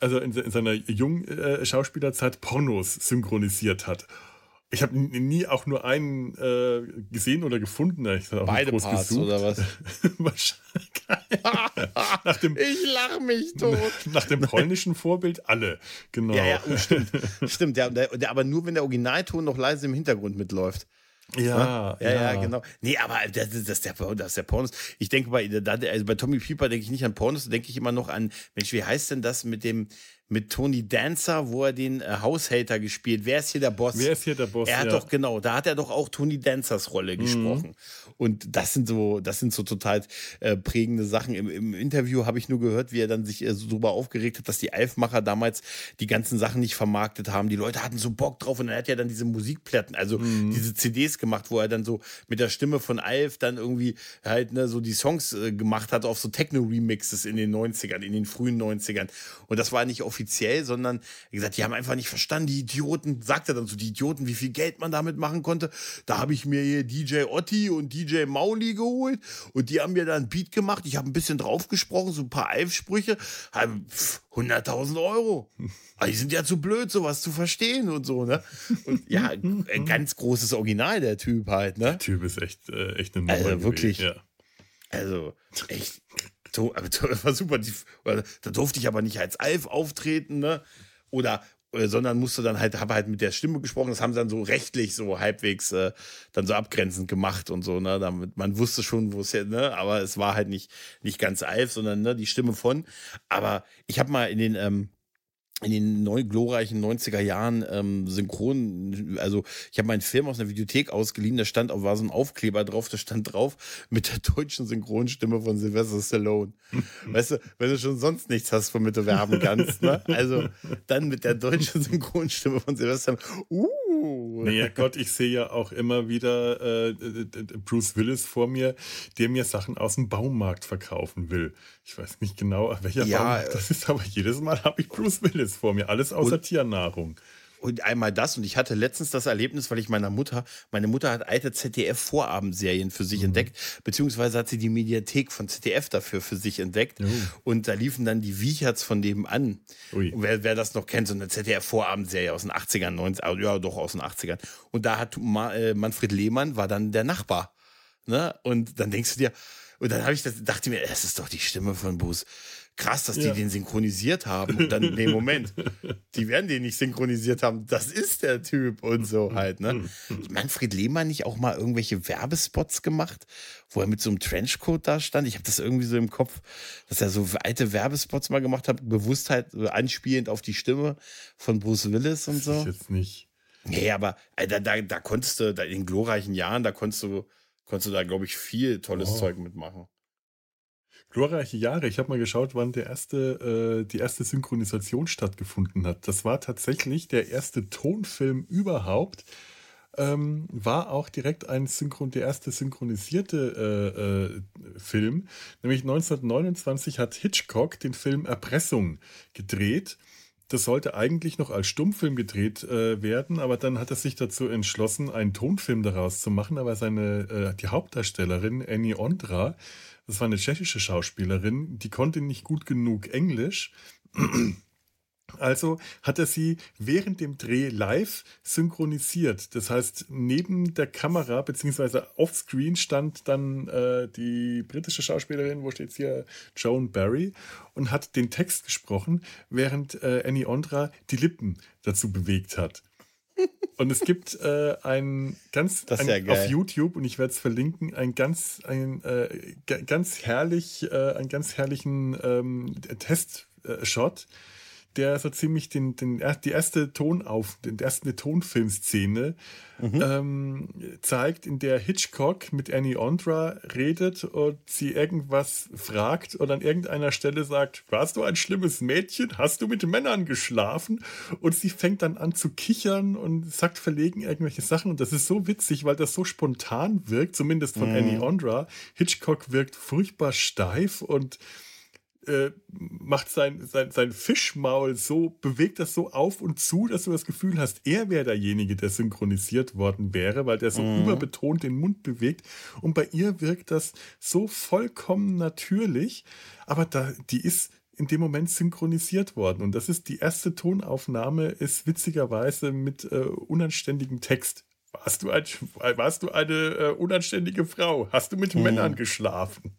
also in, in seiner jungen Schauspielerzeit Pornos synchronisiert hat. Ich habe nie auch nur einen äh, gesehen oder gefunden. Ich Beide Parts gesucht. oder was? Wahrscheinlich. nach dem, ich lache mich tot. Nach dem polnischen Vorbild alle. Genau. Ja, ja, oh, stimmt. stimmt, der, der, der, aber nur wenn der Originalton noch leise im Hintergrund mitläuft. Ja, ja, ja, ja, genau. Nee, aber das, das, der, das ist der Pornos. Ich denke bei, also bei Tommy Pieper denke ich nicht an Pornos, da denke ich immer noch an, Mensch, wie heißt denn das mit dem, mit Tony Dancer, wo er den äh, Haushater gespielt. Wer ist hier der Boss? Wer ist hier der Boss? Er hat ja. doch genau, da hat er doch auch Tony Dancers Rolle mhm. gesprochen. Und das sind so, das sind so total äh, prägende Sachen. Im, im Interview habe ich nur gehört, wie er dann sich äh, so drüber aufgeregt hat, dass die Alfmacher damals die ganzen Sachen nicht vermarktet haben. Die Leute hatten so Bock drauf und er hat ja dann diese Musikplatten, also mhm. diese CDs gemacht, wo er dann so mit der Stimme von Alf dann irgendwie halt ne, so die Songs äh, gemacht hat auf so Techno-Remixes in den 90ern, in den frühen 90ern. Und das war nicht offiziell offiziell, sondern wie gesagt, die haben einfach nicht verstanden, die Idioten, sagt er dann so, die Idioten, wie viel Geld man damit machen konnte. Da habe ich mir hier DJ Otti und DJ Mauli geholt und die haben mir da ein Beat gemacht. Ich habe ein bisschen drauf gesprochen, so ein paar Alf-Sprüche, 100.000 Euro. Aber die sind ja zu blöd, sowas zu verstehen und so, ne? Und ja, ein ganz großes Original, der Typ halt, ne? Der Typ ist echt, äh, echt eine Nummer. Also wirklich. Ja. Also, echt so, das war super. Da durfte ich aber nicht als Alf auftreten, ne? Oder, äh, sondern musste dann halt, habe halt mit der Stimme gesprochen. Das haben sie dann so rechtlich so halbwegs äh, dann so abgrenzend gemacht und so, ne? Damit man wusste schon, wo es ja, ne? Aber es war halt nicht, nicht ganz Alf, sondern ne, die Stimme von. Aber ich habe mal in den, ähm, in den neu glorreichen 90er Jahren ähm, synchron, also ich habe meinen Film aus einer Videothek ausgeliehen, da stand war so ein Aufkleber drauf, da stand drauf mit der deutschen Synchronstimme von Sylvester Stallone. weißt du, wenn du schon sonst nichts hast, womit du werben kannst, ne? Also dann mit der deutschen Synchronstimme von Sylvester Stallone. Uh. Naja Gott, ich sehe ja auch immer wieder äh, Bruce Willis vor mir, der mir Sachen aus dem Baumarkt verkaufen will. Ich weiß nicht genau, welcher ja, Baumarkt das ist, aber jedes Mal habe ich Bruce Willis alles vor mir, alles außer und, Tiernahrung. Und einmal das, und ich hatte letztens das Erlebnis, weil ich meiner Mutter, meine Mutter hat alte ZDF-Vorabendserien für sich mhm. entdeckt, beziehungsweise hat sie die Mediathek von ZDF dafür für sich entdeckt. Mhm. Und da liefen dann die Wiecherts von dem an. Wer, wer, das noch kennt, so eine ZDF-Vorabendserie aus den 80ern, 90ern, ja doch aus den 80ern. Und da hat äh, Manfred Lehmann war dann der Nachbar. Ne? Und dann denkst du dir, und dann habe ich das, dachte mir, das ist doch die Stimme von Bruce krass, dass ja. die den synchronisiert haben. Und dann, nee, Moment, die werden den nicht synchronisiert haben. Das ist der Typ und so halt, ne? Manfred Lehmann nicht auch mal irgendwelche Werbespots gemacht, wo er mit so einem Trenchcoat da stand? Ich habe das irgendwie so im Kopf, dass er so alte Werbespots mal gemacht hat, Bewusstheit so anspielend auf die Stimme von Bruce Willis und so. Ich jetzt nicht. Nee, aber äh, da, da, da konntest du, da in glorreichen Jahren, da konntest du, konntest du da, glaube ich, viel tolles oh. Zeug mitmachen. Glorreiche Jahre. Ich habe mal geschaut, wann der erste, äh, die erste Synchronisation stattgefunden hat. Das war tatsächlich der erste Tonfilm überhaupt. Ähm, war auch direkt ein Synchron, der erste synchronisierte äh, äh, Film. Nämlich 1929 hat Hitchcock den Film Erpressung gedreht. Das sollte eigentlich noch als Stummfilm gedreht äh, werden, aber dann hat er sich dazu entschlossen, einen Tonfilm daraus zu machen. Aber seine, äh, die Hauptdarstellerin Annie Ondra das war eine tschechische Schauspielerin, die konnte nicht gut genug Englisch. Also hat er sie während dem Dreh live synchronisiert. Das heißt, neben der Kamera bzw. offscreen stand dann äh, die britische Schauspielerin, wo steht hier, Joan Barry, und hat den Text gesprochen, während äh, Annie Ondra die Lippen dazu bewegt hat. Und es gibt äh, ein ganz ein, ja auf YouTube und ich werde es verlinken, ein ganz ein äh, ganz herrlich äh, einen ganz herrlichen ähm, Testshot, der so ziemlich den, den, die erste Tonauf, den erste Tonfilmszene mhm. ähm, zeigt, in der Hitchcock mit Annie Ondra redet und sie irgendwas fragt und an irgendeiner Stelle sagt, warst du ein schlimmes Mädchen? Hast du mit Männern geschlafen? Und sie fängt dann an zu kichern und sagt verlegen irgendwelche Sachen und das ist so witzig, weil das so spontan wirkt, zumindest von mhm. Annie Ondra. Hitchcock wirkt furchtbar steif und äh, macht sein, sein, sein Fischmaul so, bewegt das so auf und zu, dass du das Gefühl hast, er wäre derjenige, der synchronisiert worden wäre, weil der so mhm. überbetont den Mund bewegt. Und bei ihr wirkt das so vollkommen natürlich, aber da, die ist in dem Moment synchronisiert worden. Und das ist die erste Tonaufnahme, ist witzigerweise mit äh, unanständigem Text. Warst du, ein, warst du eine äh, unanständige Frau? Hast du mit mhm. Männern geschlafen?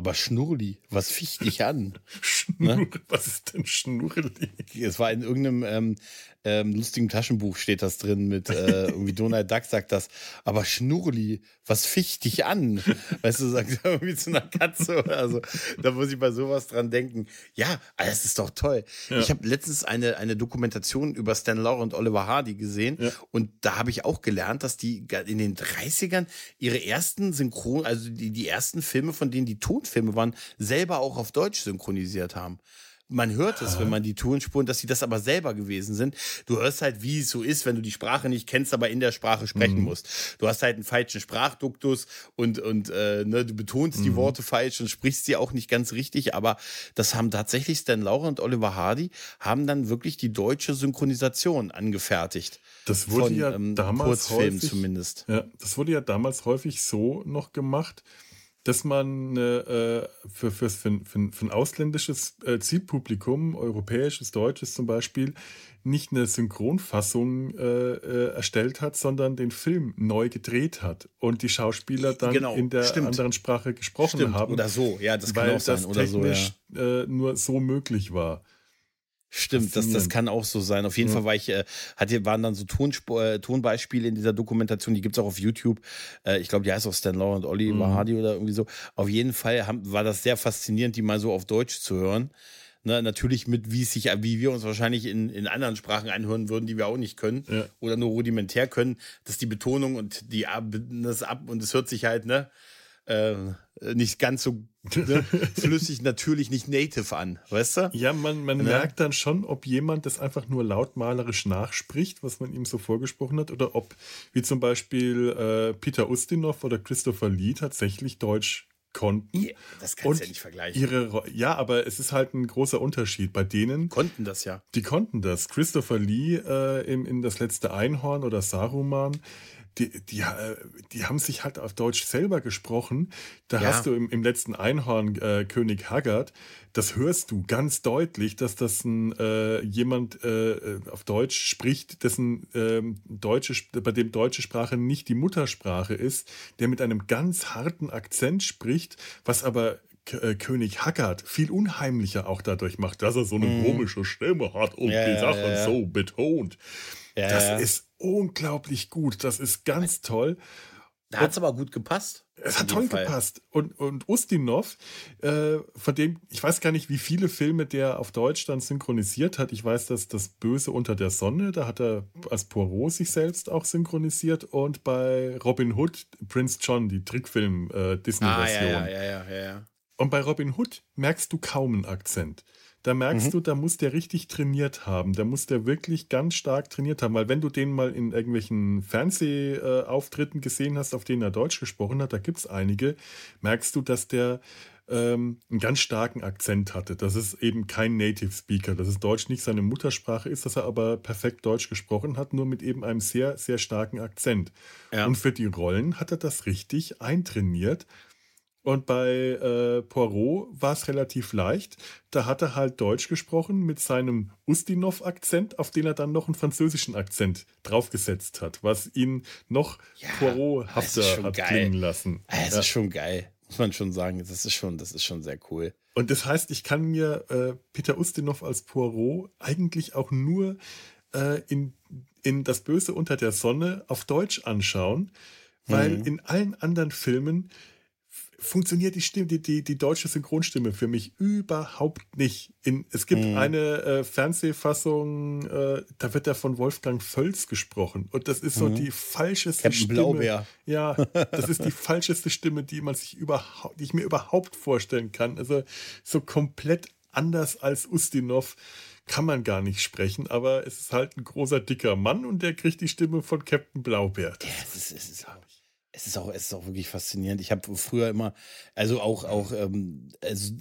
Aber Schnurli, was ficht dich an? Schnur, ne? Was ist denn Schnurli? Es war in irgendeinem ähm, ähm, lustigen Taschenbuch steht das drin mit äh, irgendwie Donald Duck sagt das. Aber Schnurli, was ficht dich an? Weißt du, sagt er irgendwie zu einer Katze oder so. Da muss ich bei sowas dran denken. Ja, das ist doch toll. Ja. Ich habe letztens eine, eine Dokumentation über Stan Laurel und Oliver Hardy gesehen ja. und da habe ich auch gelernt, dass die in den 30ern ihre ersten Synchron, also die, die ersten Filme, von denen die Tonfilme waren, selber auch auf Deutsch synchronisiert haben man hört es, wenn man die Tonspuren, dass sie das aber selber gewesen sind. Du hörst halt, wie es so ist, wenn du die Sprache nicht kennst, aber in der Sprache sprechen mhm. musst. Du hast halt einen falschen Sprachduktus und, und äh, ne, du betonst mhm. die Worte falsch und sprichst sie auch nicht ganz richtig, aber das haben tatsächlich Stan Laura und Oliver Hardy haben dann wirklich die deutsche Synchronisation angefertigt. Das wurde von, ja ähm, damals häufig, zumindest. Ja, das wurde ja damals häufig so noch gemacht dass man äh, für, für, für, für, ein ausländisches äh, Zielpublikum, europäisches, deutsches zum Beispiel, nicht eine Synchronfassung äh, äh, erstellt hat, sondern den Film neu gedreht hat und die Schauspieler dann genau, in der stimmt. anderen Sprache gesprochen stimmt. haben. Oder so, ja, das kann auch sein. Oder so, ja. Äh, nur so möglich war. Stimmt, das, das kann auch so sein. Auf jeden ja. Fall war ich, äh, hatte, waren dann so Tonspur, äh, Tonbeispiele in dieser Dokumentation, die gibt es auch auf YouTube. Äh, ich glaube, die heißt auch Stan Law und Olli mhm. Hardy oder irgendwie so. Auf jeden Fall haben, war das sehr faszinierend, die mal so auf Deutsch zu hören. Ne, natürlich mit, wie es sich, wie wir uns wahrscheinlich in, in anderen Sprachen anhören würden, die wir auch nicht können ja. oder nur rudimentär können, dass die Betonung und die das ab und es hört sich halt, ne, äh, nicht ganz so ne, flüssig, natürlich nicht native an, weißt du? Ja, man, man ja. merkt dann schon, ob jemand das einfach nur lautmalerisch nachspricht, was man ihm so vorgesprochen hat, oder ob, wie zum Beispiel äh, Peter Ustinov oder Christopher Lee tatsächlich Deutsch konnten. Ja, das kannst du ja nicht vergleichen. Ihre, ja, aber es ist halt ein großer Unterschied. Bei denen. Konnten das ja. Die konnten das. Christopher Lee äh, in, in Das letzte Einhorn oder Saruman die, die, äh, die haben sich halt auf Deutsch selber gesprochen. Da ja. hast du im, im letzten Einhorn äh, König Haggard, das hörst du ganz deutlich, dass das ein äh, jemand äh, auf Deutsch spricht, dessen ähm, deutsche, bei dem deutsche Sprache nicht die Muttersprache ist, der mit einem ganz harten Akzent spricht, was aber äh, König Haggard viel unheimlicher auch dadurch macht, dass er so eine mm. komische Stimme hat und ja, die Sachen ja, so betont. das ist unglaublich gut. Das ist ganz toll. Da hat es aber gut gepasst. Es hat toll Fall. gepasst. Und, und Ustinov, äh, von dem, ich weiß gar nicht, wie viele Filme der auf Deutsch dann synchronisiert hat. Ich weiß, dass das Böse unter der Sonne, da hat er als Poirot sich selbst auch synchronisiert. Und bei Robin Hood, Prince John, die Trickfilm-Disney-Version. Äh, ah, ja, ja, ja, ja, ja. Und bei Robin Hood merkst du kaum einen Akzent da merkst mhm. du, da muss der richtig trainiert haben. Da muss der wirklich ganz stark trainiert haben. Weil wenn du den mal in irgendwelchen Fernsehauftritten gesehen hast, auf denen er Deutsch gesprochen hat, da gibt es einige, merkst du, dass der ähm, einen ganz starken Akzent hatte. Das ist eben kein Native Speaker, dass es Deutsch nicht seine Muttersprache ist, dass er aber perfekt Deutsch gesprochen hat, nur mit eben einem sehr, sehr starken Akzent. Ja. Und für die Rollen hat er das richtig eintrainiert. Und bei äh, Poirot war es relativ leicht. Da hat er halt Deutsch gesprochen mit seinem Ustinov-Akzent, auf den er dann noch einen französischen Akzent draufgesetzt hat, was ihn noch ja, Poirot-hafter hat geil. klingen lassen. Ah, das ja. ist schon geil, muss man schon sagen. Das ist schon, das ist schon sehr cool. Und das heißt, ich kann mir äh, Peter Ustinov als Poirot eigentlich auch nur äh, in, in Das Böse unter der Sonne auf Deutsch anschauen, weil mhm. in allen anderen Filmen funktioniert die Stimme, die, die, die deutsche Synchronstimme für mich überhaupt nicht. In, es gibt mhm. eine äh, Fernsehfassung, äh, da wird er von Wolfgang Völz gesprochen. Und das ist so mhm. die falscheste Captain Stimme. Blaubeer. Ja, das ist die falscheste Stimme, die man sich überhaupt, die ich mir überhaupt vorstellen kann. Also so komplett anders als Ustinov kann man gar nicht sprechen, aber es ist halt ein großer, dicker Mann und der kriegt die Stimme von Captain Blaubeer. Ja, es ist, es ist, es ist auch, es ist auch wirklich faszinierend. Ich habe früher immer, also auch, auch, ähm, also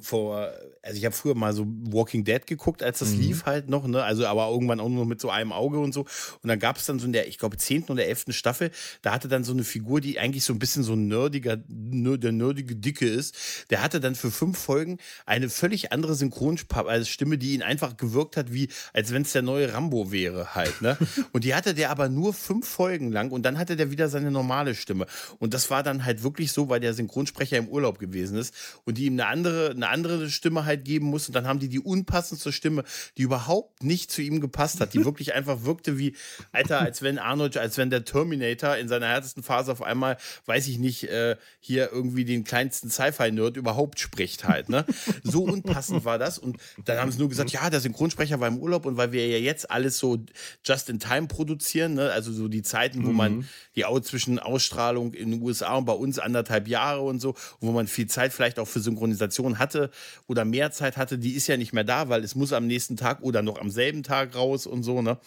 vor, also ich habe früher mal so Walking Dead geguckt, als das mhm. lief halt noch, ne? Also aber irgendwann auch nur mit so einem Auge und so. Und dann gab es dann so in der, ich glaube, zehnten oder elften Staffel, da hatte dann so eine Figur, die eigentlich so ein bisschen so ein nerdiger, der nerdige Dicke ist. Der hatte dann für fünf Folgen eine völlig andere Synchronstimme, die ihn einfach gewirkt hat, wie als wenn es der neue Rambo wäre halt, ne? und die hatte der aber nur fünf Folgen lang und dann hatte der wieder seine normale Stimme. Und das war dann halt wirklich so, weil der Synchronsprecher im Urlaub gewesen ist und die ihm eine andere, eine andere Stimme halt geben muss. Und dann haben die die unpassendste Stimme, die überhaupt nicht zu ihm gepasst hat, die wirklich einfach wirkte wie, Alter, als wenn Arnold, als wenn der Terminator in seiner härtesten Phase auf einmal, weiß ich nicht, äh, hier irgendwie den kleinsten Sci-Fi-Nerd überhaupt spricht halt. Ne? So unpassend war das. Und dann haben sie nur gesagt, ja, der Synchronsprecher war im Urlaub und weil wir ja jetzt alles so just in time produzieren, ne? also so die Zeiten, wo mhm. man die Au zwischen Ausstrahlung in den USA und bei uns anderthalb Jahre und so, wo man viel Zeit vielleicht auch für Synchronisation hatte, hatte oder mehr Zeit hatte, die ist ja nicht mehr da, weil es muss am nächsten Tag oder noch am selben Tag raus und so, ne?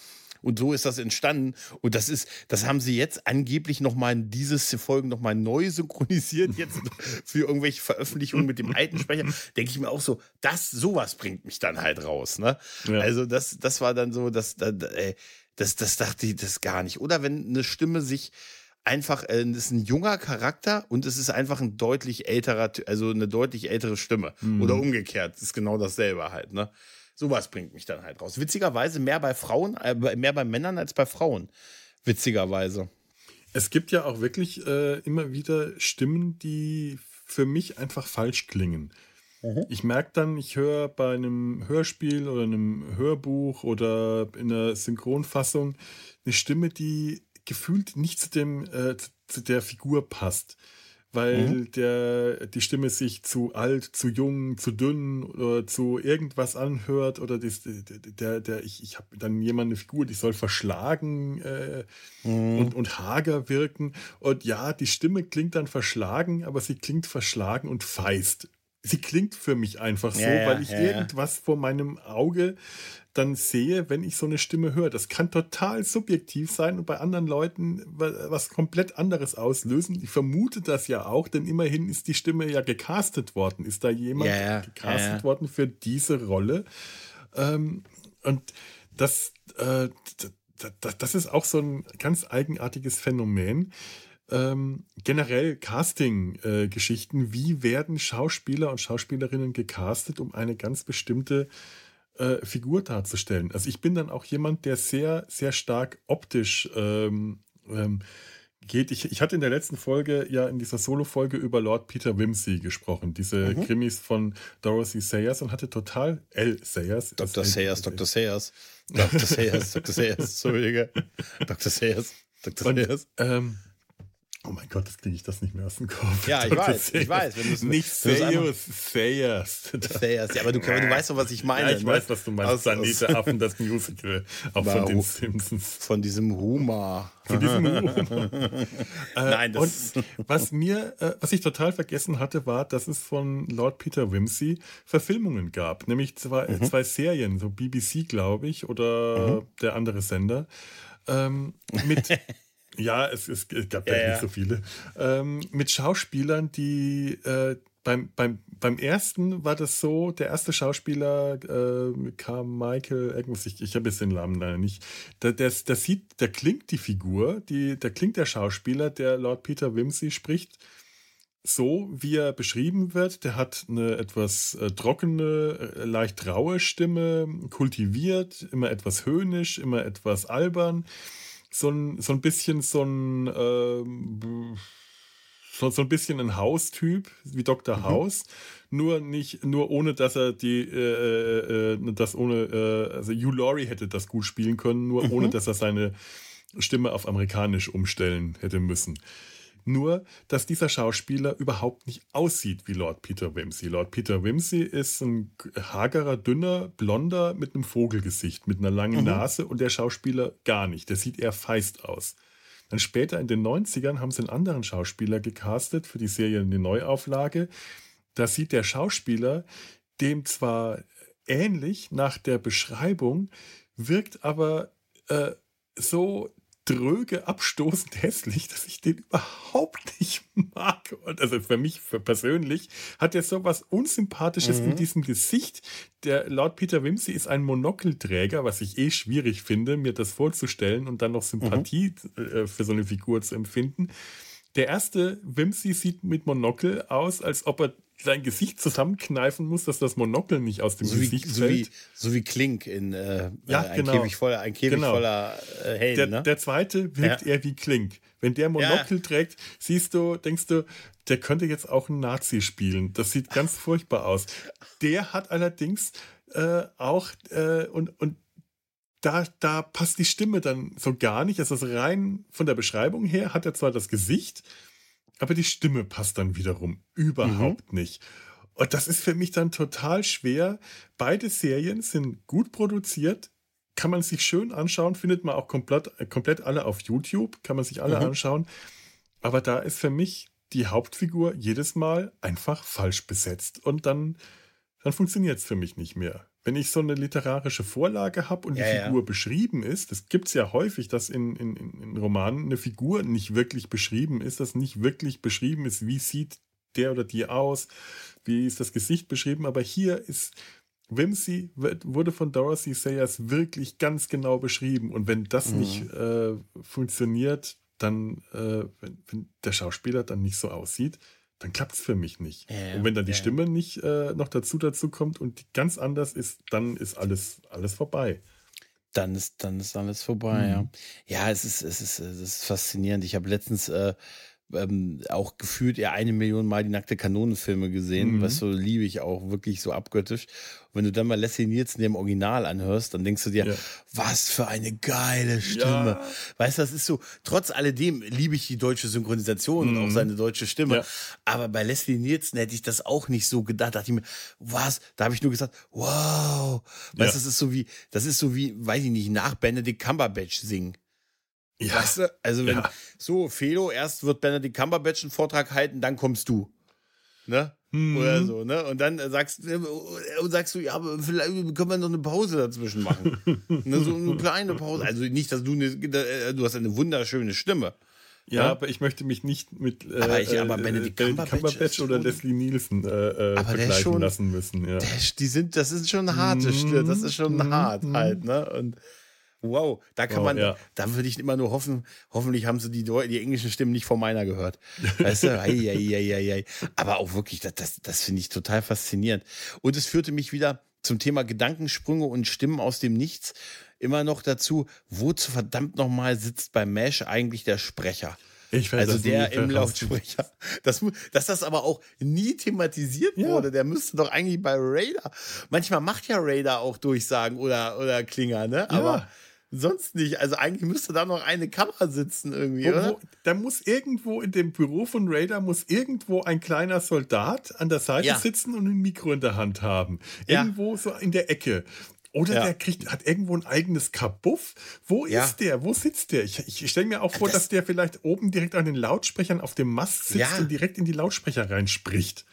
Und so ist das entstanden. Und das ist, das haben sie jetzt angeblich nochmal in dieses Folgen nochmal neu synchronisiert, jetzt für irgendwelche Veröffentlichungen mit dem alten Sprecher. Denke ich mir auch so, das, sowas bringt mich dann halt raus, ne? Ja. Also das, das war dann so, das, das, das, das dachte ich das gar nicht. Oder wenn eine Stimme sich einfach, äh, es ist ein junger Charakter und es ist einfach ein deutlich älterer, also eine deutlich ältere Stimme. Mhm. Oder umgekehrt, ist genau dasselbe halt, ne? Sowas bringt mich dann halt raus. Witzigerweise mehr bei Frauen, äh, mehr bei Männern als bei Frauen. Witzigerweise. Es gibt ja auch wirklich äh, immer wieder Stimmen, die für mich einfach falsch klingen. Mhm. Ich merke dann, ich höre bei einem Hörspiel oder einem Hörbuch oder in einer Synchronfassung eine Stimme, die gefühlt nicht zu, dem, äh, zu der Figur passt. Weil mhm. der, die Stimme sich zu alt, zu jung, zu dünn oder zu irgendwas anhört oder das, der, der, ich, ich habe dann jemand eine Figur, die soll verschlagen äh, mhm. und, und hager wirken. Und ja, die Stimme klingt dann verschlagen, aber sie klingt verschlagen und feist sie klingt für mich einfach so, ja, weil ich ja, irgendwas vor meinem Auge dann sehe, wenn ich so eine Stimme höre. Das kann total subjektiv sein und bei anderen Leuten was komplett anderes auslösen. Ich vermute das ja auch, denn immerhin ist die Stimme ja gecastet worden. Ist da jemand yeah, gecastet worden für diese Rolle? Ähm, und das, äh, das, das ist auch so ein ganz eigenartiges Phänomen. Ähm, generell Casting-Geschichten. Äh, Wie werden Schauspieler und Schauspielerinnen gecastet, um eine ganz bestimmte äh, Figur darzustellen. Also ich bin dann auch jemand, der sehr, sehr stark optisch ähm, ähm, geht, ich, ich hatte in der letzten Folge ja in dieser Solo-Folge über Lord Peter Wimsey gesprochen, diese mhm. Krimis von Dorothy Sayers und hatte total L. Sayers. Dr. Sayers, Dr. Sayers, Dr. Sayers, Dr. Sayers, Entschuldige. Dr. Sayers, Dr. Sayers. Ähm, Oh mein Gott, das kriege ich das nicht mehr aus dem Kopf. Ja, ich weiß, ich weiß. Wenn nicht Sayers, Sayers. Sayers, ja, aber du, du weißt doch, was ich meine. Ja, ich ne? weiß, was du meinst. Aus, Affen, das Musical. Auch von den Simpsons. Von diesem Humor. Von diesem Humor. äh, Nein, das Und was mir, äh, was ich total vergessen hatte, war, dass es von Lord Peter Wimsey Verfilmungen gab. Nämlich zwei, mhm. zwei Serien, so BBC, glaube ich, oder mhm. der andere Sender. Ähm, mit Ja, es, es, es gab ja, ja nicht so viele. Ähm, mit Schauspielern, die äh, beim, beim, beim ersten war das so, der erste Schauspieler äh, kam Michael, irgendwas, ich, ich habe jetzt den Namen leider nicht. Der, der, der sieht, der klingt die Figur, die, der klingt der Schauspieler, der Lord Peter Wimsey spricht, so wie er beschrieben wird. Der hat eine etwas äh, trockene, äh, leicht raue Stimme, kultiviert, immer etwas höhnisch, immer etwas albern so ein, so ein bisschen so ein, äh, so, so ein bisschen ein Haustyp wie Dr. Mhm. House, nur nicht, nur ohne dass er die, äh, äh, äh das ohne, äh, also Hugh Laurie hätte das gut spielen können, nur mhm. ohne dass er seine Stimme auf amerikanisch umstellen hätte müssen. Nur, dass dieser Schauspieler überhaupt nicht aussieht wie Lord Peter Wimsey. Lord Peter Wimsey ist ein hagerer, dünner, blonder mit einem Vogelgesicht, mit einer langen mhm. Nase und der Schauspieler gar nicht. Der sieht eher feist aus. Dann später in den 90ern haben sie einen anderen Schauspieler gecastet für die Serie in die Neuauflage. Da sieht der Schauspieler dem zwar ähnlich nach der Beschreibung, wirkt aber äh, so dröge, abstoßend hässlich, dass ich den überhaupt nicht mag. Und also für mich für persönlich hat er so was Unsympathisches mhm. in diesem Gesicht. Der laut Peter Wimsey ist ein Monokelträger, was ich eh schwierig finde, mir das vorzustellen und dann noch Sympathie mhm. äh, für so eine Figur zu empfinden. Der erste Wimsey sieht mit Monokel aus, als ob er sein Gesicht zusammenkneifen muss, dass das Monokel nicht aus dem so Gesicht wie, fällt. So wie, so wie Klink in äh, ja, äh, ein genau. Käfig voller, ein Käfig genau. voller äh, Helden. Der, ne? der zweite wirkt ja. eher wie Klink. Wenn der Monokel ja. trägt, siehst du, denkst du, der könnte jetzt auch ein Nazi spielen. Das sieht ganz furchtbar aus. Der hat allerdings äh, auch äh, und, und da, da passt die Stimme dann so gar nicht. Also rein von der Beschreibung her hat er zwar das Gesicht, aber die Stimme passt dann wiederum überhaupt mhm. nicht. Und das ist für mich dann total schwer. Beide Serien sind gut produziert, kann man sich schön anschauen, findet man auch komplett, komplett alle auf YouTube, kann man sich alle mhm. anschauen. Aber da ist für mich die Hauptfigur jedes Mal einfach falsch besetzt. Und dann, dann funktioniert es für mich nicht mehr. Wenn ich so eine literarische Vorlage habe und die ja, Figur ja. beschrieben ist, das gibt es ja häufig, dass in, in, in Romanen eine Figur nicht wirklich beschrieben ist, dass nicht wirklich beschrieben ist, wie sieht der oder die aus, wie ist das Gesicht beschrieben, aber hier ist Wimsey wurde von Dorothy Sayers wirklich ganz genau beschrieben und wenn das mhm. nicht äh, funktioniert, dann, äh, wenn, wenn der Schauspieler dann nicht so aussieht, dann klappt es für mich nicht. Ja, und wenn dann die ja. Stimme nicht äh, noch dazu dazu kommt und ganz anders ist, dann ist alles, alles vorbei. Dann ist, dann ist alles vorbei, mhm. ja. Ja, es ist, es ist, es ist faszinierend. Ich habe letztens äh, ähm, auch gefühlt eher eine Million Mal die nackte Kanonenfilme gesehen, mhm. was so liebe ich auch wirklich so abgöttisch. Und wenn du dann mal Leslie Nielsen dem Original anhörst, dann denkst du dir, ja. was für eine geile Stimme. Ja. Weißt du, das ist so, trotz alledem liebe ich die deutsche Synchronisation mhm. und auch mhm. seine deutsche Stimme. Ja. Aber bei Leslie Nielsen hätte ich das auch nicht so gedacht. Da dachte ich mir, was? Da habe ich nur gesagt, wow. Weißt du, das ist so wie, das ist so wie, weiß ich nicht, nach Benedict Cumberbatch singen. Ja. Weißt du? Also wenn ja. so, Felo, erst wird Benedict Cumberbatch einen Vortrag halten, dann kommst du. Ne? Mhm. Oder so, ne? Und dann sagst, äh, sagst du, ja, aber vielleicht können wir noch eine Pause dazwischen machen. ne? So eine kleine Pause. Also nicht, dass du eine, äh, du hast eine wunderschöne Stimme. Ja, ja, aber ich möchte mich nicht mit äh, aber ich, aber Benedict äh, Cumberbatch, Cumberbatch oder Leslie Nielsen äh, vergleichen schon, lassen müssen. Ja. Der, die sind, das ist schon eine harte mm, Stimme, das ist schon mm, hart halt, ne? Und Wow, da kann wow, man, ja. da würde ich immer nur hoffen, hoffentlich haben sie die, die englischen Stimmen nicht vor meiner gehört. Weißt du, ei, ei, ei, ei, Aber auch wirklich, das, das, das finde ich total faszinierend. Und es führte mich wieder zum Thema Gedankensprünge und Stimmen aus dem Nichts immer noch dazu, wozu verdammt nochmal sitzt bei Mesh eigentlich der Sprecher? also der im Lautsprecher. Das, dass das aber auch nie thematisiert ja. wurde, der müsste doch eigentlich bei Raider. Manchmal macht ja Raider auch Durchsagen oder, oder Klinger, ne? Aber ja. Sonst nicht. Also eigentlich müsste da noch eine Kamera sitzen irgendwie, oder? Wo, da muss irgendwo in dem Büro von Raider muss irgendwo ein kleiner Soldat an der Seite ja. sitzen und ein Mikro in der Hand haben. Irgendwo so in der Ecke. Oder ja. der kriegt, hat irgendwo ein eigenes Kabuff. Wo ja. ist der? Wo sitzt der? Ich, ich stelle mir auch vor, das dass der vielleicht oben direkt an den Lautsprechern auf dem Mast sitzt ja. und direkt in die Lautsprecher reinspricht.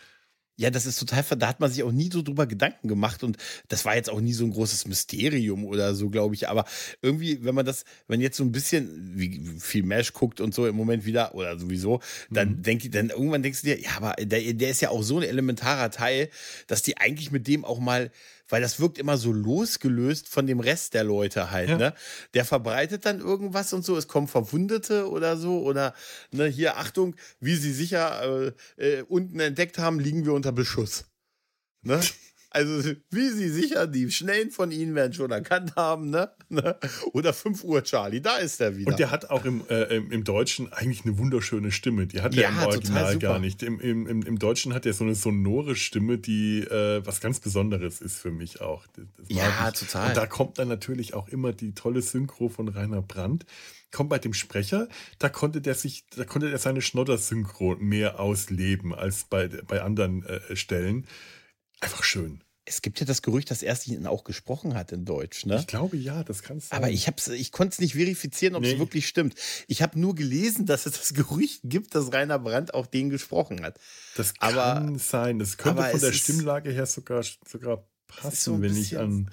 Ja, das ist total, da hat man sich auch nie so drüber Gedanken gemacht und das war jetzt auch nie so ein großes Mysterium oder so, glaube ich. Aber irgendwie, wenn man das, wenn jetzt so ein bisschen wie viel Mesh guckt und so im Moment wieder oder sowieso, dann mhm. denk, dann irgendwann denkst du dir, ja, aber der, der ist ja auch so ein elementarer Teil, dass die eigentlich mit dem auch mal weil das wirkt immer so losgelöst von dem Rest der Leute halt. Ja. Ne? Der verbreitet dann irgendwas und so, es kommen Verwundete oder so oder ne, hier Achtung, wie Sie sicher äh, äh, unten entdeckt haben, liegen wir unter Beschuss. Ne? Also, wie Sie sicher, die Schnellen von Ihnen werden schon erkannt haben, ne? ne? Oder 5 Uhr, Charlie, da ist er wieder. Und der hat auch im, äh, im, Deutschen eigentlich eine wunderschöne Stimme. Die hat ja, er im Original gar nicht. Im, im, Im, Deutschen hat er so eine sonore Stimme, die äh, was ganz Besonderes ist für mich auch. ja, total. Und da kommt dann natürlich auch immer die tolle Synchro von Rainer Brandt kommt bei dem Sprecher, da konnte der sich, da konnte er seine Schnodder-Synchro mehr ausleben als bei, bei anderen äh, Stellen. Einfach schön. Es gibt ja das Gerücht, dass er ihn auch gesprochen hat in Deutsch, ne? Ich glaube ja, das kann sein. Aber ich, ich konnte es nicht verifizieren, ob es wirklich stimmt. Ich habe nur gelesen, dass es das Gerücht gibt, dass Rainer Brandt auch den gesprochen hat. Das kann aber, sein. Das könnte von der Stimmlage her sogar, sogar passen, so wenn ich an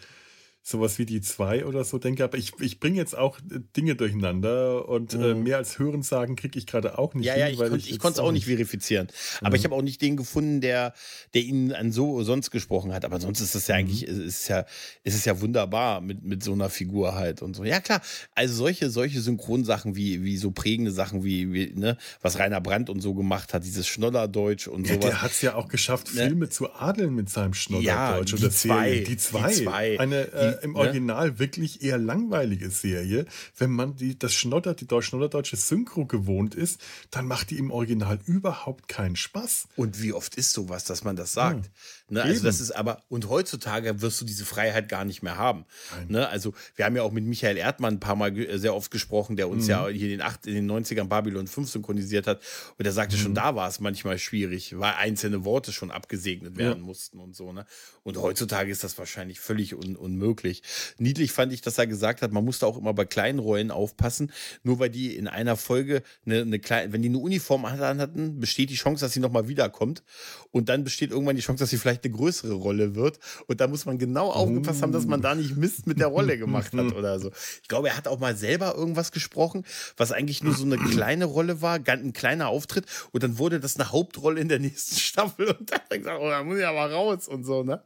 sowas wie die zwei oder so denke, aber ich, ich bringe jetzt auch äh, Dinge durcheinander und äh, mhm. äh, mehr als Hören sagen kriege ich gerade auch nicht. Ja, hin, ja, ich, konnt, ich, ich konnte es auch nicht verifizieren. Aber mhm. ich habe auch nicht den gefunden, der, der ihn an so sonst gesprochen hat. Aber sonst ist das ja mhm. eigentlich, ist es ja, ist es ja wunderbar mit, mit so einer Figur halt und so. Ja, klar. Also solche, solche Synchronsachen wie, wie so prägende Sachen wie, wie ne, was Rainer Brandt und so gemacht hat, dieses Schnodderdeutsch und ja, sowas. Der hat es ja auch geschafft, ne? Filme zu adeln mit seinem Schnodderdeutsch. Ja, die, zwei, die zwei. Die zwei. Eine, äh, im? Original ne? wirklich eher langweilige Serie. Wenn man die, das Schnodder, die deutsch schnodderdeutsche Synchro gewohnt ist, dann macht die im Original überhaupt keinen Spaß. Und wie oft ist sowas, dass man das sagt? Ja. Ne, also das ist aber, und heutzutage wirst du diese Freiheit gar nicht mehr haben. Ne, also wir haben ja auch mit Michael Erdmann ein paar Mal sehr oft gesprochen, der uns mhm. ja hier in den, acht, in den 90ern Babylon 5 synchronisiert hat. Und er sagte mhm. schon, da war es manchmal schwierig, weil einzelne Worte schon abgesegnet werden ja. mussten und so. Ne? Und heutzutage ist das wahrscheinlich völlig un unmöglich. Niedlich fand ich, dass er gesagt hat, man musste auch immer bei kleinen Rollen aufpassen. Nur weil die in einer Folge eine, eine kleine, wenn die eine Uniform hatten, besteht die Chance, dass sie nochmal wiederkommt. Und dann besteht irgendwann die Chance, dass sie vielleicht eine größere Rolle wird. Und da muss man genau aufgepasst haben, dass man da nicht Mist mit der Rolle gemacht hat oder so. Ich glaube, er hat auch mal selber irgendwas gesprochen, was eigentlich nur so eine kleine Rolle war, ein kleiner Auftritt. Und dann wurde das eine Hauptrolle in der nächsten Staffel. Und dann hat er gesagt, oh, da muss ich aber raus und so, ne?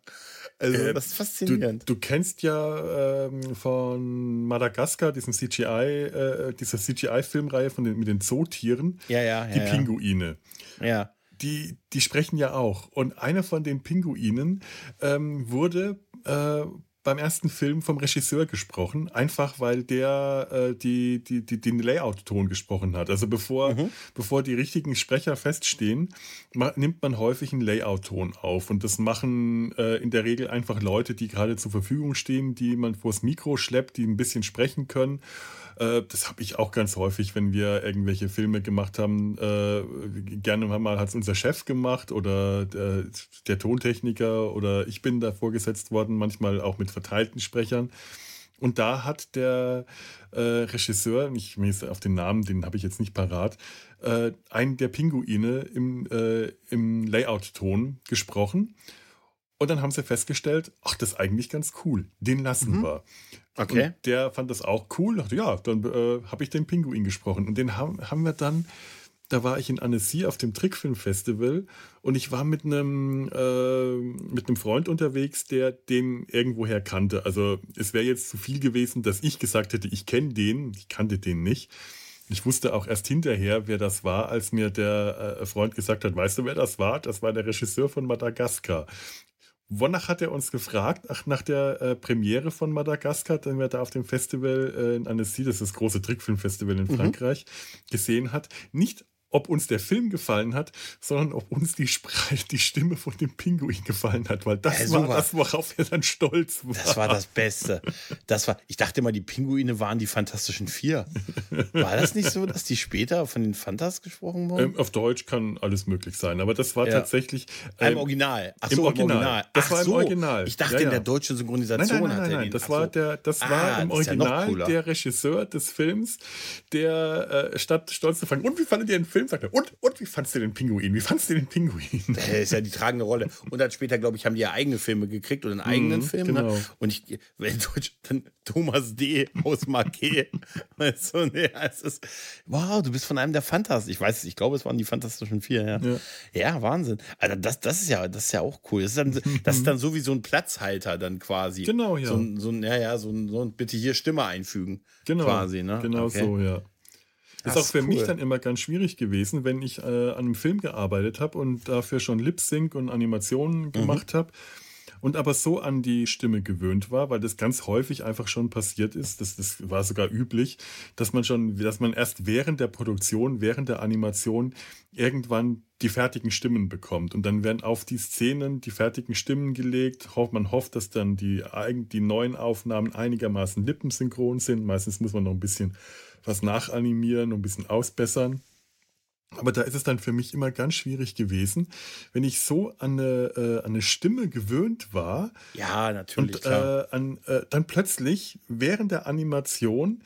Also, äh, das ist faszinierend. Du, du kennst ja ähm, von Madagaskar diesen CGI, äh, dieser CGI-Filmreihe von den, mit den Zootieren. Ja, ja, Die ja, Pinguine. Ja. Die, die sprechen ja auch. Und einer von den Pinguinen ähm, wurde äh, beim ersten Film vom Regisseur gesprochen, einfach weil der äh, die, die, die, den Layout-Ton gesprochen hat. Also bevor, mhm. bevor die richtigen Sprecher feststehen, nimmt man häufig einen Layout-Ton auf. Und das machen äh, in der Regel einfach Leute, die gerade zur Verfügung stehen, die man vors Mikro schleppt, die ein bisschen sprechen können. Äh, das habe ich auch ganz häufig, wenn wir irgendwelche Filme gemacht haben. Äh, gerne mal hat es unser Chef gemacht oder der, der Tontechniker oder ich bin da vorgesetzt worden, manchmal auch mit verteilten Sprechern. Und da hat der äh, Regisseur, ich mir auf den Namen, den habe ich jetzt nicht parat, äh, einen der Pinguine im, äh, im Layout-Ton gesprochen. Und dann haben sie festgestellt, ach, das ist eigentlich ganz cool. Den lassen mhm. wir. Okay. Und der fand das auch cool. Dachte, ja, dann äh, habe ich den Pinguin gesprochen. Und den haben, haben wir dann, da war ich in Annecy auf dem Trickfilmfestival und ich war mit einem, äh, mit einem Freund unterwegs, der den irgendwoher kannte. Also es wäre jetzt zu viel gewesen, dass ich gesagt hätte, ich kenne den. Ich kannte den nicht. Ich wusste auch erst hinterher, wer das war, als mir der äh, Freund gesagt hat, weißt du, wer das war? Das war der Regisseur von Madagaskar wonach hat er uns gefragt? Ach, nach der äh, Premiere von Madagaskar, den wir da auf dem Festival äh, in Annecy, das ist das große Trickfilmfestival in mhm. Frankreich, gesehen hat. Nicht ob uns der Film gefallen hat, sondern ob uns die, die Stimme von dem Pinguin gefallen hat, weil das ja, war das, worauf er dann stolz war. Das war das Beste. Das war, ich dachte immer, die Pinguine waren die Fantastischen Vier. War das nicht so, dass die später von den Fantas gesprochen wurden? Ähm, auf Deutsch kann alles möglich sein, aber das war ja. tatsächlich. Ähm, Im Original. Ach so, im Original. Original. Das Ach war im Original. Ich dachte, ja, in der deutschen Synchronisation nein, nein, nein, nein, nein. Das war, der, das ah, war im Original der Regisseur des Films, der äh, statt stolz zu fragen, und wie fandet ihr den Film? Sagt er, und, und wie fandst du den Pinguin? Wie fandst du den Pinguin? Das ist ja die tragende Rolle. Und dann später, glaube ich, haben die ja eigene Filme gekriegt oder einen eigenen mhm, Film. Ne? Genau. Ne? Und ich, wenn Deutsch, dann Thomas D. aus Marquet. du, nee, es ist, wow, du bist von einem der Fantas. Ich weiß, ich glaube, es waren die Fantastischen Vier, ja. Ja, ja Wahnsinn. Also das, das, ist ja, das ist ja auch cool. Das ist, dann, das ist dann so wie so ein Platzhalter dann quasi. Genau, ja. So ein, so ein ja, ja, so ein, so ein bitte hier Stimme einfügen. Genau. Quasi, ne? Genau okay. so, ja. Ist auch für cool. mich dann immer ganz schwierig gewesen, wenn ich äh, an einem Film gearbeitet habe und dafür schon Lip-Sync und Animationen mhm. gemacht mhm. habe und aber so an die Stimme gewöhnt war, weil das ganz häufig einfach schon passiert ist, das, das war sogar üblich, dass man schon, dass man erst während der Produktion, während der Animation irgendwann die fertigen Stimmen bekommt. Und dann werden auf die Szenen die fertigen Stimmen gelegt. Man hofft, dass dann die, die neuen Aufnahmen einigermaßen lippensynchron sind. Meistens muss man noch ein bisschen was nachanimieren und ein bisschen ausbessern. Aber da ist es dann für mich immer ganz schwierig gewesen, wenn ich so an eine, äh, an eine Stimme gewöhnt war. Ja, natürlich. Und äh, an, äh, dann plötzlich während der Animation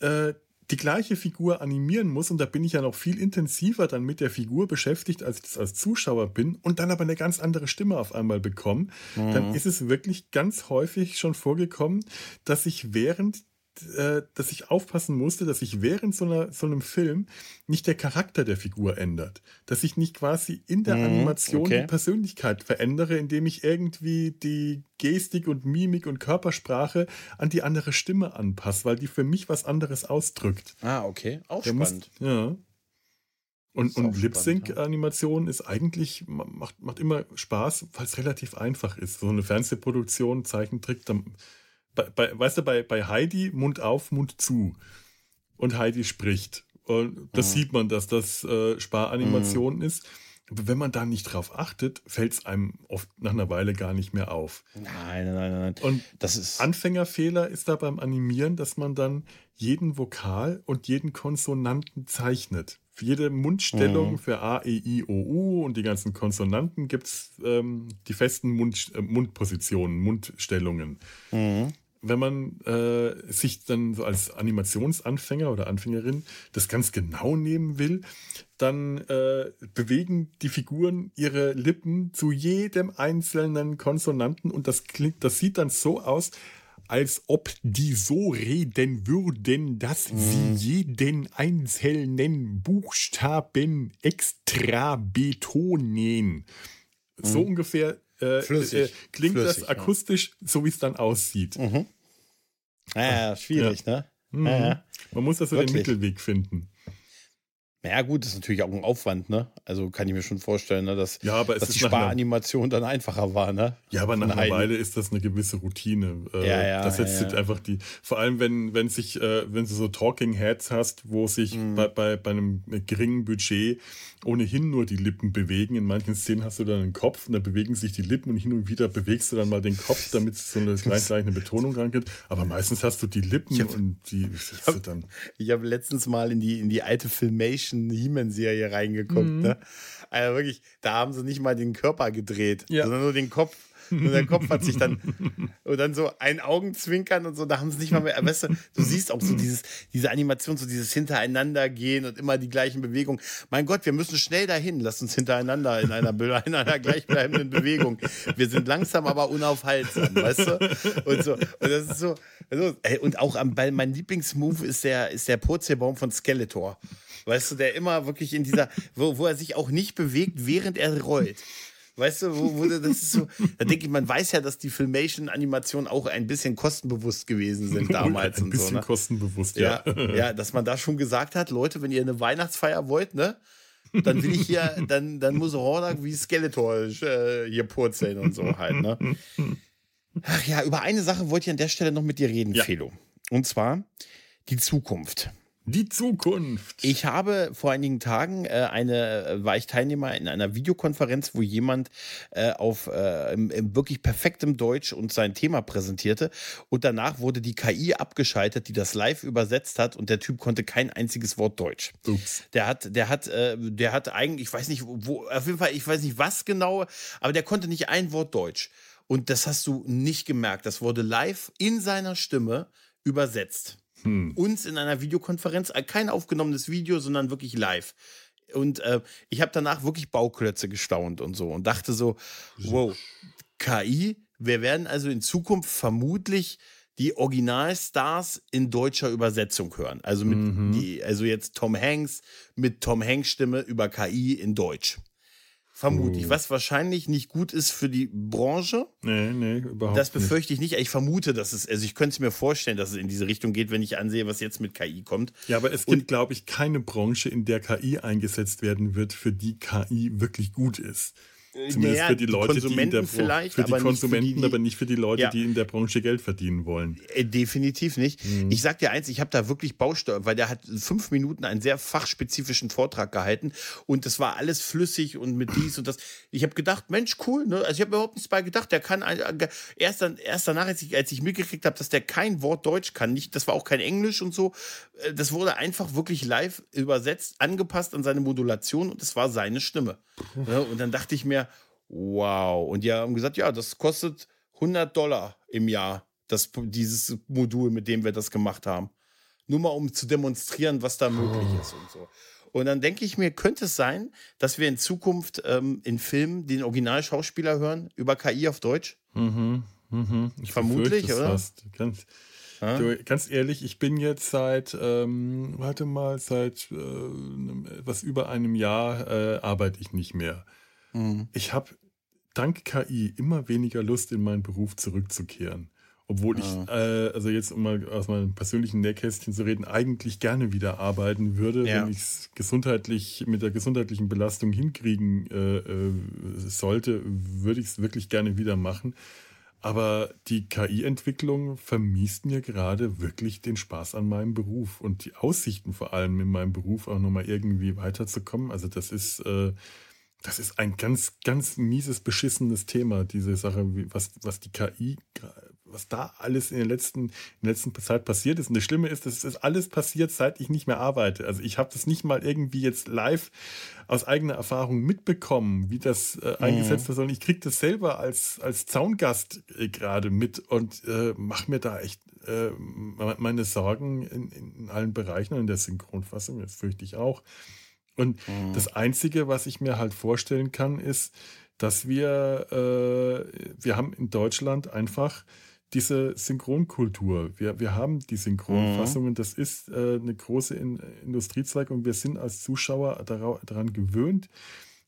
äh, die gleiche Figur animieren muss und da bin ich ja noch viel intensiver dann mit der Figur beschäftigt, als ich das als Zuschauer bin und dann aber eine ganz andere Stimme auf einmal bekomme, mhm. dann ist es wirklich ganz häufig schon vorgekommen, dass ich während äh, dass ich aufpassen musste, dass sich während so, einer, so einem Film nicht der Charakter der Figur ändert. Dass ich nicht quasi in der mhm, Animation okay. die Persönlichkeit verändere, indem ich irgendwie die Gestik und Mimik und Körpersprache an die andere Stimme anpasse, weil die für mich was anderes ausdrückt. Ah, okay. Auch der spannend. Muss, ja. Und, und Lip-Sync-Animation ist eigentlich, macht, macht immer Spaß, weil es relativ einfach ist. So eine Fernsehproduktion, Zeichentrick, dann bei, bei, weißt du, bei, bei Heidi Mund auf, Mund zu. Und Heidi spricht. Und das mhm. sieht man, dass das äh, Sparanimation mhm. ist. Aber wenn man da nicht drauf achtet, fällt es einem oft nach einer Weile gar nicht mehr auf. Nein, nein, nein. Und das ist Anfängerfehler ist da beim Animieren, dass man dann jeden Vokal und jeden Konsonanten zeichnet. Für jede Mundstellung mhm. für A, E, I, O, U und die ganzen Konsonanten gibt es ähm, die festen Mund, äh, Mundpositionen, Mundstellungen. Mhm wenn man äh, sich dann so als Animationsanfänger oder Anfängerin das ganz genau nehmen will, dann äh, bewegen die Figuren ihre Lippen zu jedem einzelnen Konsonanten und das klingt, das sieht dann so aus, als ob die so reden würden, dass mhm. sie jeden einzelnen Buchstaben extra betonen. Mhm. So ungefähr äh, äh, klingt Flüssig, das akustisch, ja. so wie es dann aussieht. Mhm. Ja, schwierig, ja. ne? Mhm. Ja, Man muss also Wirklich. den Mittelweg finden. Ja, gut, das ist natürlich auch ein Aufwand, ne? Also kann ich mir schon vorstellen, ne, dass, ja, dass die Sparanimation dann einfacher war, ne? Ja, aber nach einer Weile ist das eine gewisse Routine. Äh, ja, ja, das setzt ja, ja. einfach die, vor allem wenn, wenn sich, äh, wenn du so Talking Heads hast, wo sich mhm. bei, bei, bei einem geringen Budget ohnehin nur die Lippen bewegen. In manchen Szenen hast du dann einen Kopf und da bewegen sich die Lippen und hin und wieder bewegst du dann mal den Kopf, damit es so eine gleichzeitige Betonung rangeht. Aber meistens hast du die Lippen hab, und die ich hab, dann. Ich habe letztens mal in die, in die alte Filmation deutschen He-Man-Serie reingeguckt. Mhm. Ne? Also wirklich, da haben sie nicht mal den Körper gedreht, ja. sondern nur den Kopf. Und der Kopf hat sich dann und dann so ein Augenzwinkern und so, da haben sie nicht mal mehr, weißt du, du siehst auch so dieses, diese Animation, so dieses Hintereinander gehen und immer die gleichen Bewegungen. Mein Gott, wir müssen schnell dahin, lass uns hintereinander in einer, in einer gleichbleibenden Bewegung. Wir sind langsam, aber unaufhaltsam, weißt du? Und so, und das ist so, also, und auch am, mein Lieblingsmove ist der, ist der Purzelbaum von Skeletor. Weißt du, der immer wirklich in dieser, wo, wo er sich auch nicht bewegt, während er rollt. Weißt du, wo, wo das ist so, da denke ich, man weiß ja, dass die Filmation-Animationen auch ein bisschen kostenbewusst gewesen sind damals. ein bisschen so, ne? kostenbewusst, ja. ja. Ja, dass man da schon gesagt hat, Leute, wenn ihr eine Weihnachtsfeier wollt, ne, dann will ich hier, dann, dann muss Hordak wie Skeletor äh, hier purzeln und so halt, ne? Ach ja, über eine Sache wollte ich an der Stelle noch mit dir reden, ja. Felo. Und zwar die Zukunft. Die Zukunft. Ich habe vor einigen Tagen äh, eine, äh, war ich Teilnehmer in einer Videokonferenz, wo jemand äh, auf äh, im, im, wirklich perfektem Deutsch uns sein Thema präsentierte und danach wurde die KI abgeschaltet, die das live übersetzt hat und der Typ konnte kein einziges Wort Deutsch. Ups. Der hat, der hat, äh, der hat eigentlich, ich weiß nicht, wo, auf jeden Fall, ich weiß nicht was genau, aber der konnte nicht ein Wort Deutsch. Und das hast du nicht gemerkt. Das wurde live in seiner Stimme übersetzt. Hm. Uns in einer Videokonferenz, äh, kein aufgenommenes Video, sondern wirklich live. Und äh, ich habe danach wirklich Bauklötze gestaunt und so und dachte so, wow, KI, wir werden also in Zukunft vermutlich die Originalstars in deutscher Übersetzung hören. Also mit mhm. die, also jetzt Tom Hanks mit Tom Hanks Stimme über KI in Deutsch. Vermute ich. Uh. Was wahrscheinlich nicht gut ist für die Branche. Nee, nee, überhaupt Das befürchte ich nicht. Ich vermute, dass es, also ich könnte es mir vorstellen, dass es in diese Richtung geht, wenn ich ansehe, was jetzt mit KI kommt. Ja, aber es gibt, glaube ich, keine Branche, in der KI eingesetzt werden wird, für die KI wirklich gut ist. Zumindest naja, für die Leute, die, Konsumenten die in der vielleicht, für die aber Konsumenten, nicht für die, aber nicht für die Leute, ja. die in der Branche Geld verdienen wollen. Äh, definitiv nicht. Mhm. Ich sag dir eins, ich habe da wirklich Bausteuer, weil der hat fünf Minuten einen sehr fachspezifischen Vortrag gehalten und das war alles flüssig und mit dies und das. Ich habe gedacht, Mensch, cool, ne? Also ich habe überhaupt nichts bei gedacht. Der kann äh, erst, dann, erst danach, als ich, als ich mitgekriegt habe, dass der kein Wort Deutsch kann, nicht, das war auch kein Englisch und so. Äh, das wurde einfach wirklich live übersetzt, angepasst an seine Modulation und es war seine Stimme. Ja, und dann dachte ich mir, Wow. Und die haben gesagt, ja, das kostet 100 Dollar im Jahr, das, dieses Modul, mit dem wir das gemacht haben. Nur mal, um zu demonstrieren, was da möglich ist und so. Und dann denke ich mir, könnte es sein, dass wir in Zukunft ähm, in Filmen den Originalschauspieler hören über KI auf Deutsch? Mhm, mhm. Ich Vermutlich, oder? Fast. Ganz, du, ganz ehrlich, ich bin jetzt seit, ähm, warte mal, seit äh, etwas über einem Jahr äh, arbeite ich nicht mehr. Mhm. Ich habe dank KI immer weniger Lust, in meinen Beruf zurückzukehren. Obwohl ich, äh, also jetzt um mal aus meinem persönlichen Nähkästchen zu reden, eigentlich gerne wieder arbeiten würde, ja. wenn ich es gesundheitlich mit der gesundheitlichen Belastung hinkriegen äh, äh, sollte, würde ich es wirklich gerne wieder machen. Aber die KI-Entwicklung vermiest mir gerade wirklich den Spaß an meinem Beruf und die Aussichten vor allem in meinem Beruf auch nochmal irgendwie weiterzukommen. Also das ist äh, das ist ein ganz, ganz mieses, beschissenes Thema, diese Sache, was, was die KI, was da alles in der letzten, in der letzten Zeit passiert ist. Und das Schlimme ist, das ist alles passiert, seit ich nicht mehr arbeite. Also ich habe das nicht mal irgendwie jetzt live aus eigener Erfahrung mitbekommen, wie das äh, mhm. eingesetzt wird, sondern ich kriege das selber als, als Zaungast äh, gerade mit und äh, mache mir da echt äh, meine Sorgen in, in allen Bereichen und in der Synchronfassung, das fürchte ich auch. Und mhm. das Einzige, was ich mir halt vorstellen kann, ist, dass wir, äh, wir haben in Deutschland einfach diese Synchronkultur. Wir, wir haben die Synchronfassungen. Mhm. Das ist äh, eine große in Industriezweig und wir sind als Zuschauer daran gewöhnt,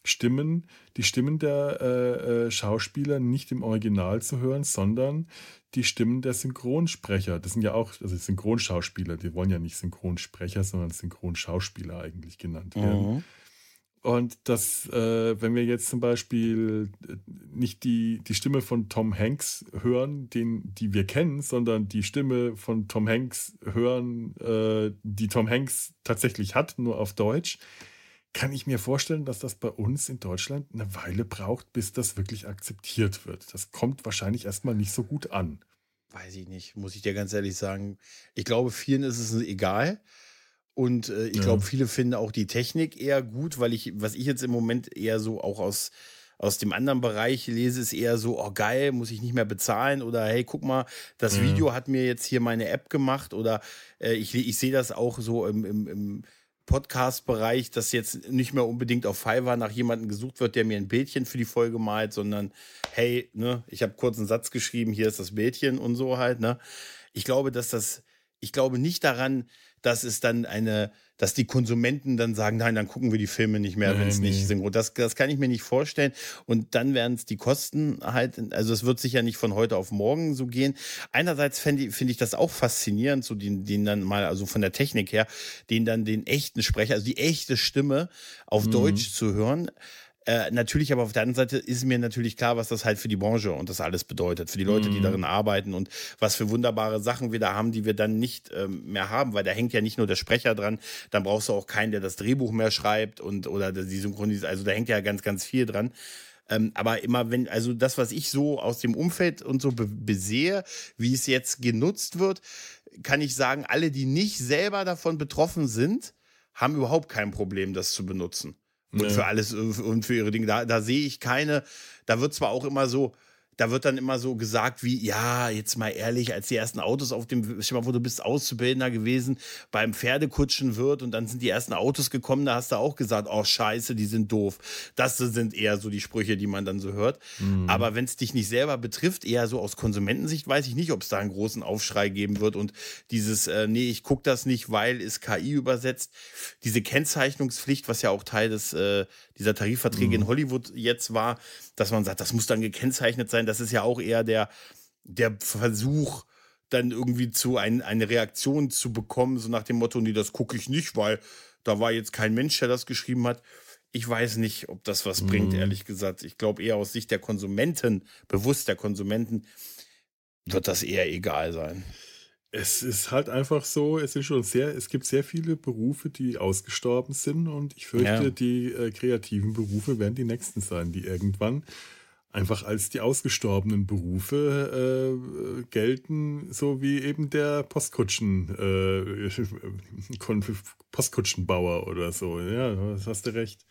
Stimmen, die Stimmen der äh, äh, Schauspieler nicht im Original zu hören, sondern die Stimmen der Synchronsprecher. Das sind ja auch, also Synchronschauspieler, die wollen ja nicht Synchronsprecher, sondern Synchronschauspieler eigentlich genannt werden. Mhm. Und das, äh, wenn wir jetzt zum Beispiel äh, nicht die, die Stimme von Tom Hanks hören, den, die wir kennen, sondern die Stimme von Tom Hanks hören, äh, die Tom Hanks tatsächlich hat, nur auf Deutsch, kann ich mir vorstellen, dass das bei uns in Deutschland eine Weile braucht, bis das wirklich akzeptiert wird. Das kommt wahrscheinlich erstmal nicht so gut an. Weiß ich nicht, muss ich dir ganz ehrlich sagen. Ich glaube, vielen ist es egal. Und äh, ich ja. glaube, viele finden auch die Technik eher gut, weil ich, was ich jetzt im Moment eher so auch aus, aus dem anderen Bereich lese, ist eher so, oh geil, muss ich nicht mehr bezahlen oder hey, guck mal, das mhm. Video hat mir jetzt hier meine App gemacht oder äh, ich, ich sehe das auch so im, im, im Podcast-Bereich, dass jetzt nicht mehr unbedingt auf Fiverr nach jemandem gesucht wird, der mir ein Bildchen für die Folge malt, sondern hey, ne, ich habe kurz einen Satz geschrieben, hier ist das Bildchen und so halt, ne. Ich glaube, dass das, ich glaube nicht daran, dass es dann eine, dass die Konsumenten dann sagen, nein, dann gucken wir die Filme nicht mehr, wenn es nee. nicht synchron. Das, das kann ich mir nicht vorstellen. Und dann werden es die Kosten halt, also es wird sicher nicht von heute auf morgen so gehen. Einerseits finde find ich das auch faszinierend, so den, den dann mal, also von der Technik her, den dann den echten Sprecher, also die echte Stimme auf mhm. Deutsch zu hören. Äh, natürlich, aber auf der anderen Seite ist mir natürlich klar, was das halt für die Branche und das alles bedeutet, für die Leute, die mhm. darin arbeiten und was für wunderbare Sachen wir da haben, die wir dann nicht ähm, mehr haben, weil da hängt ja nicht nur der Sprecher dran, dann brauchst du auch keinen, der das Drehbuch mehr schreibt und oder die Synchronisation, also da hängt ja ganz, ganz viel dran. Ähm, aber immer wenn, also das, was ich so aus dem Umfeld und so be besehe, wie es jetzt genutzt wird, kann ich sagen, alle, die nicht selber davon betroffen sind, haben überhaupt kein Problem, das zu benutzen. Und ja. für alles äh, und für ihre Dinge. Da, da sehe ich keine, da wird zwar auch immer so, da wird dann immer so gesagt wie, ja, jetzt mal ehrlich, als die ersten Autos auf dem, schau mal, wo du bist Auszubildender gewesen, beim Pferdekutschen wird und dann sind die ersten Autos gekommen, da hast du auch gesagt, oh scheiße, die sind doof. Das sind eher so die Sprüche, die man dann so hört. Mhm. Aber wenn es dich nicht selber betrifft, eher so aus Konsumentensicht, weiß ich nicht, ob es da einen großen Aufschrei geben wird und dieses, äh, nee, ich gucke das nicht, weil es KI übersetzt. Diese Kennzeichnungspflicht, was ja auch Teil des, äh, dieser Tarifverträge mhm. in Hollywood jetzt war, dass man sagt, das muss dann gekennzeichnet sein. Das ist ja auch eher der, der Versuch, dann irgendwie zu ein, eine Reaktion zu bekommen, so nach dem Motto, nee, das gucke ich nicht, weil da war jetzt kein Mensch, der das geschrieben hat. Ich weiß nicht, ob das was mhm. bringt, ehrlich gesagt. Ich glaube eher aus Sicht der Konsumenten, bewusst der Konsumenten, wird das eher egal sein. Es ist halt einfach so, es sind schon sehr, es gibt sehr viele Berufe, die ausgestorben sind und ich fürchte, ja. die äh, kreativen Berufe werden die nächsten sein, die irgendwann einfach als die ausgestorbenen Berufe äh, gelten, so wie eben der Postkutschen, äh, Postkutschenbauer oder so. Ja, das hast du recht.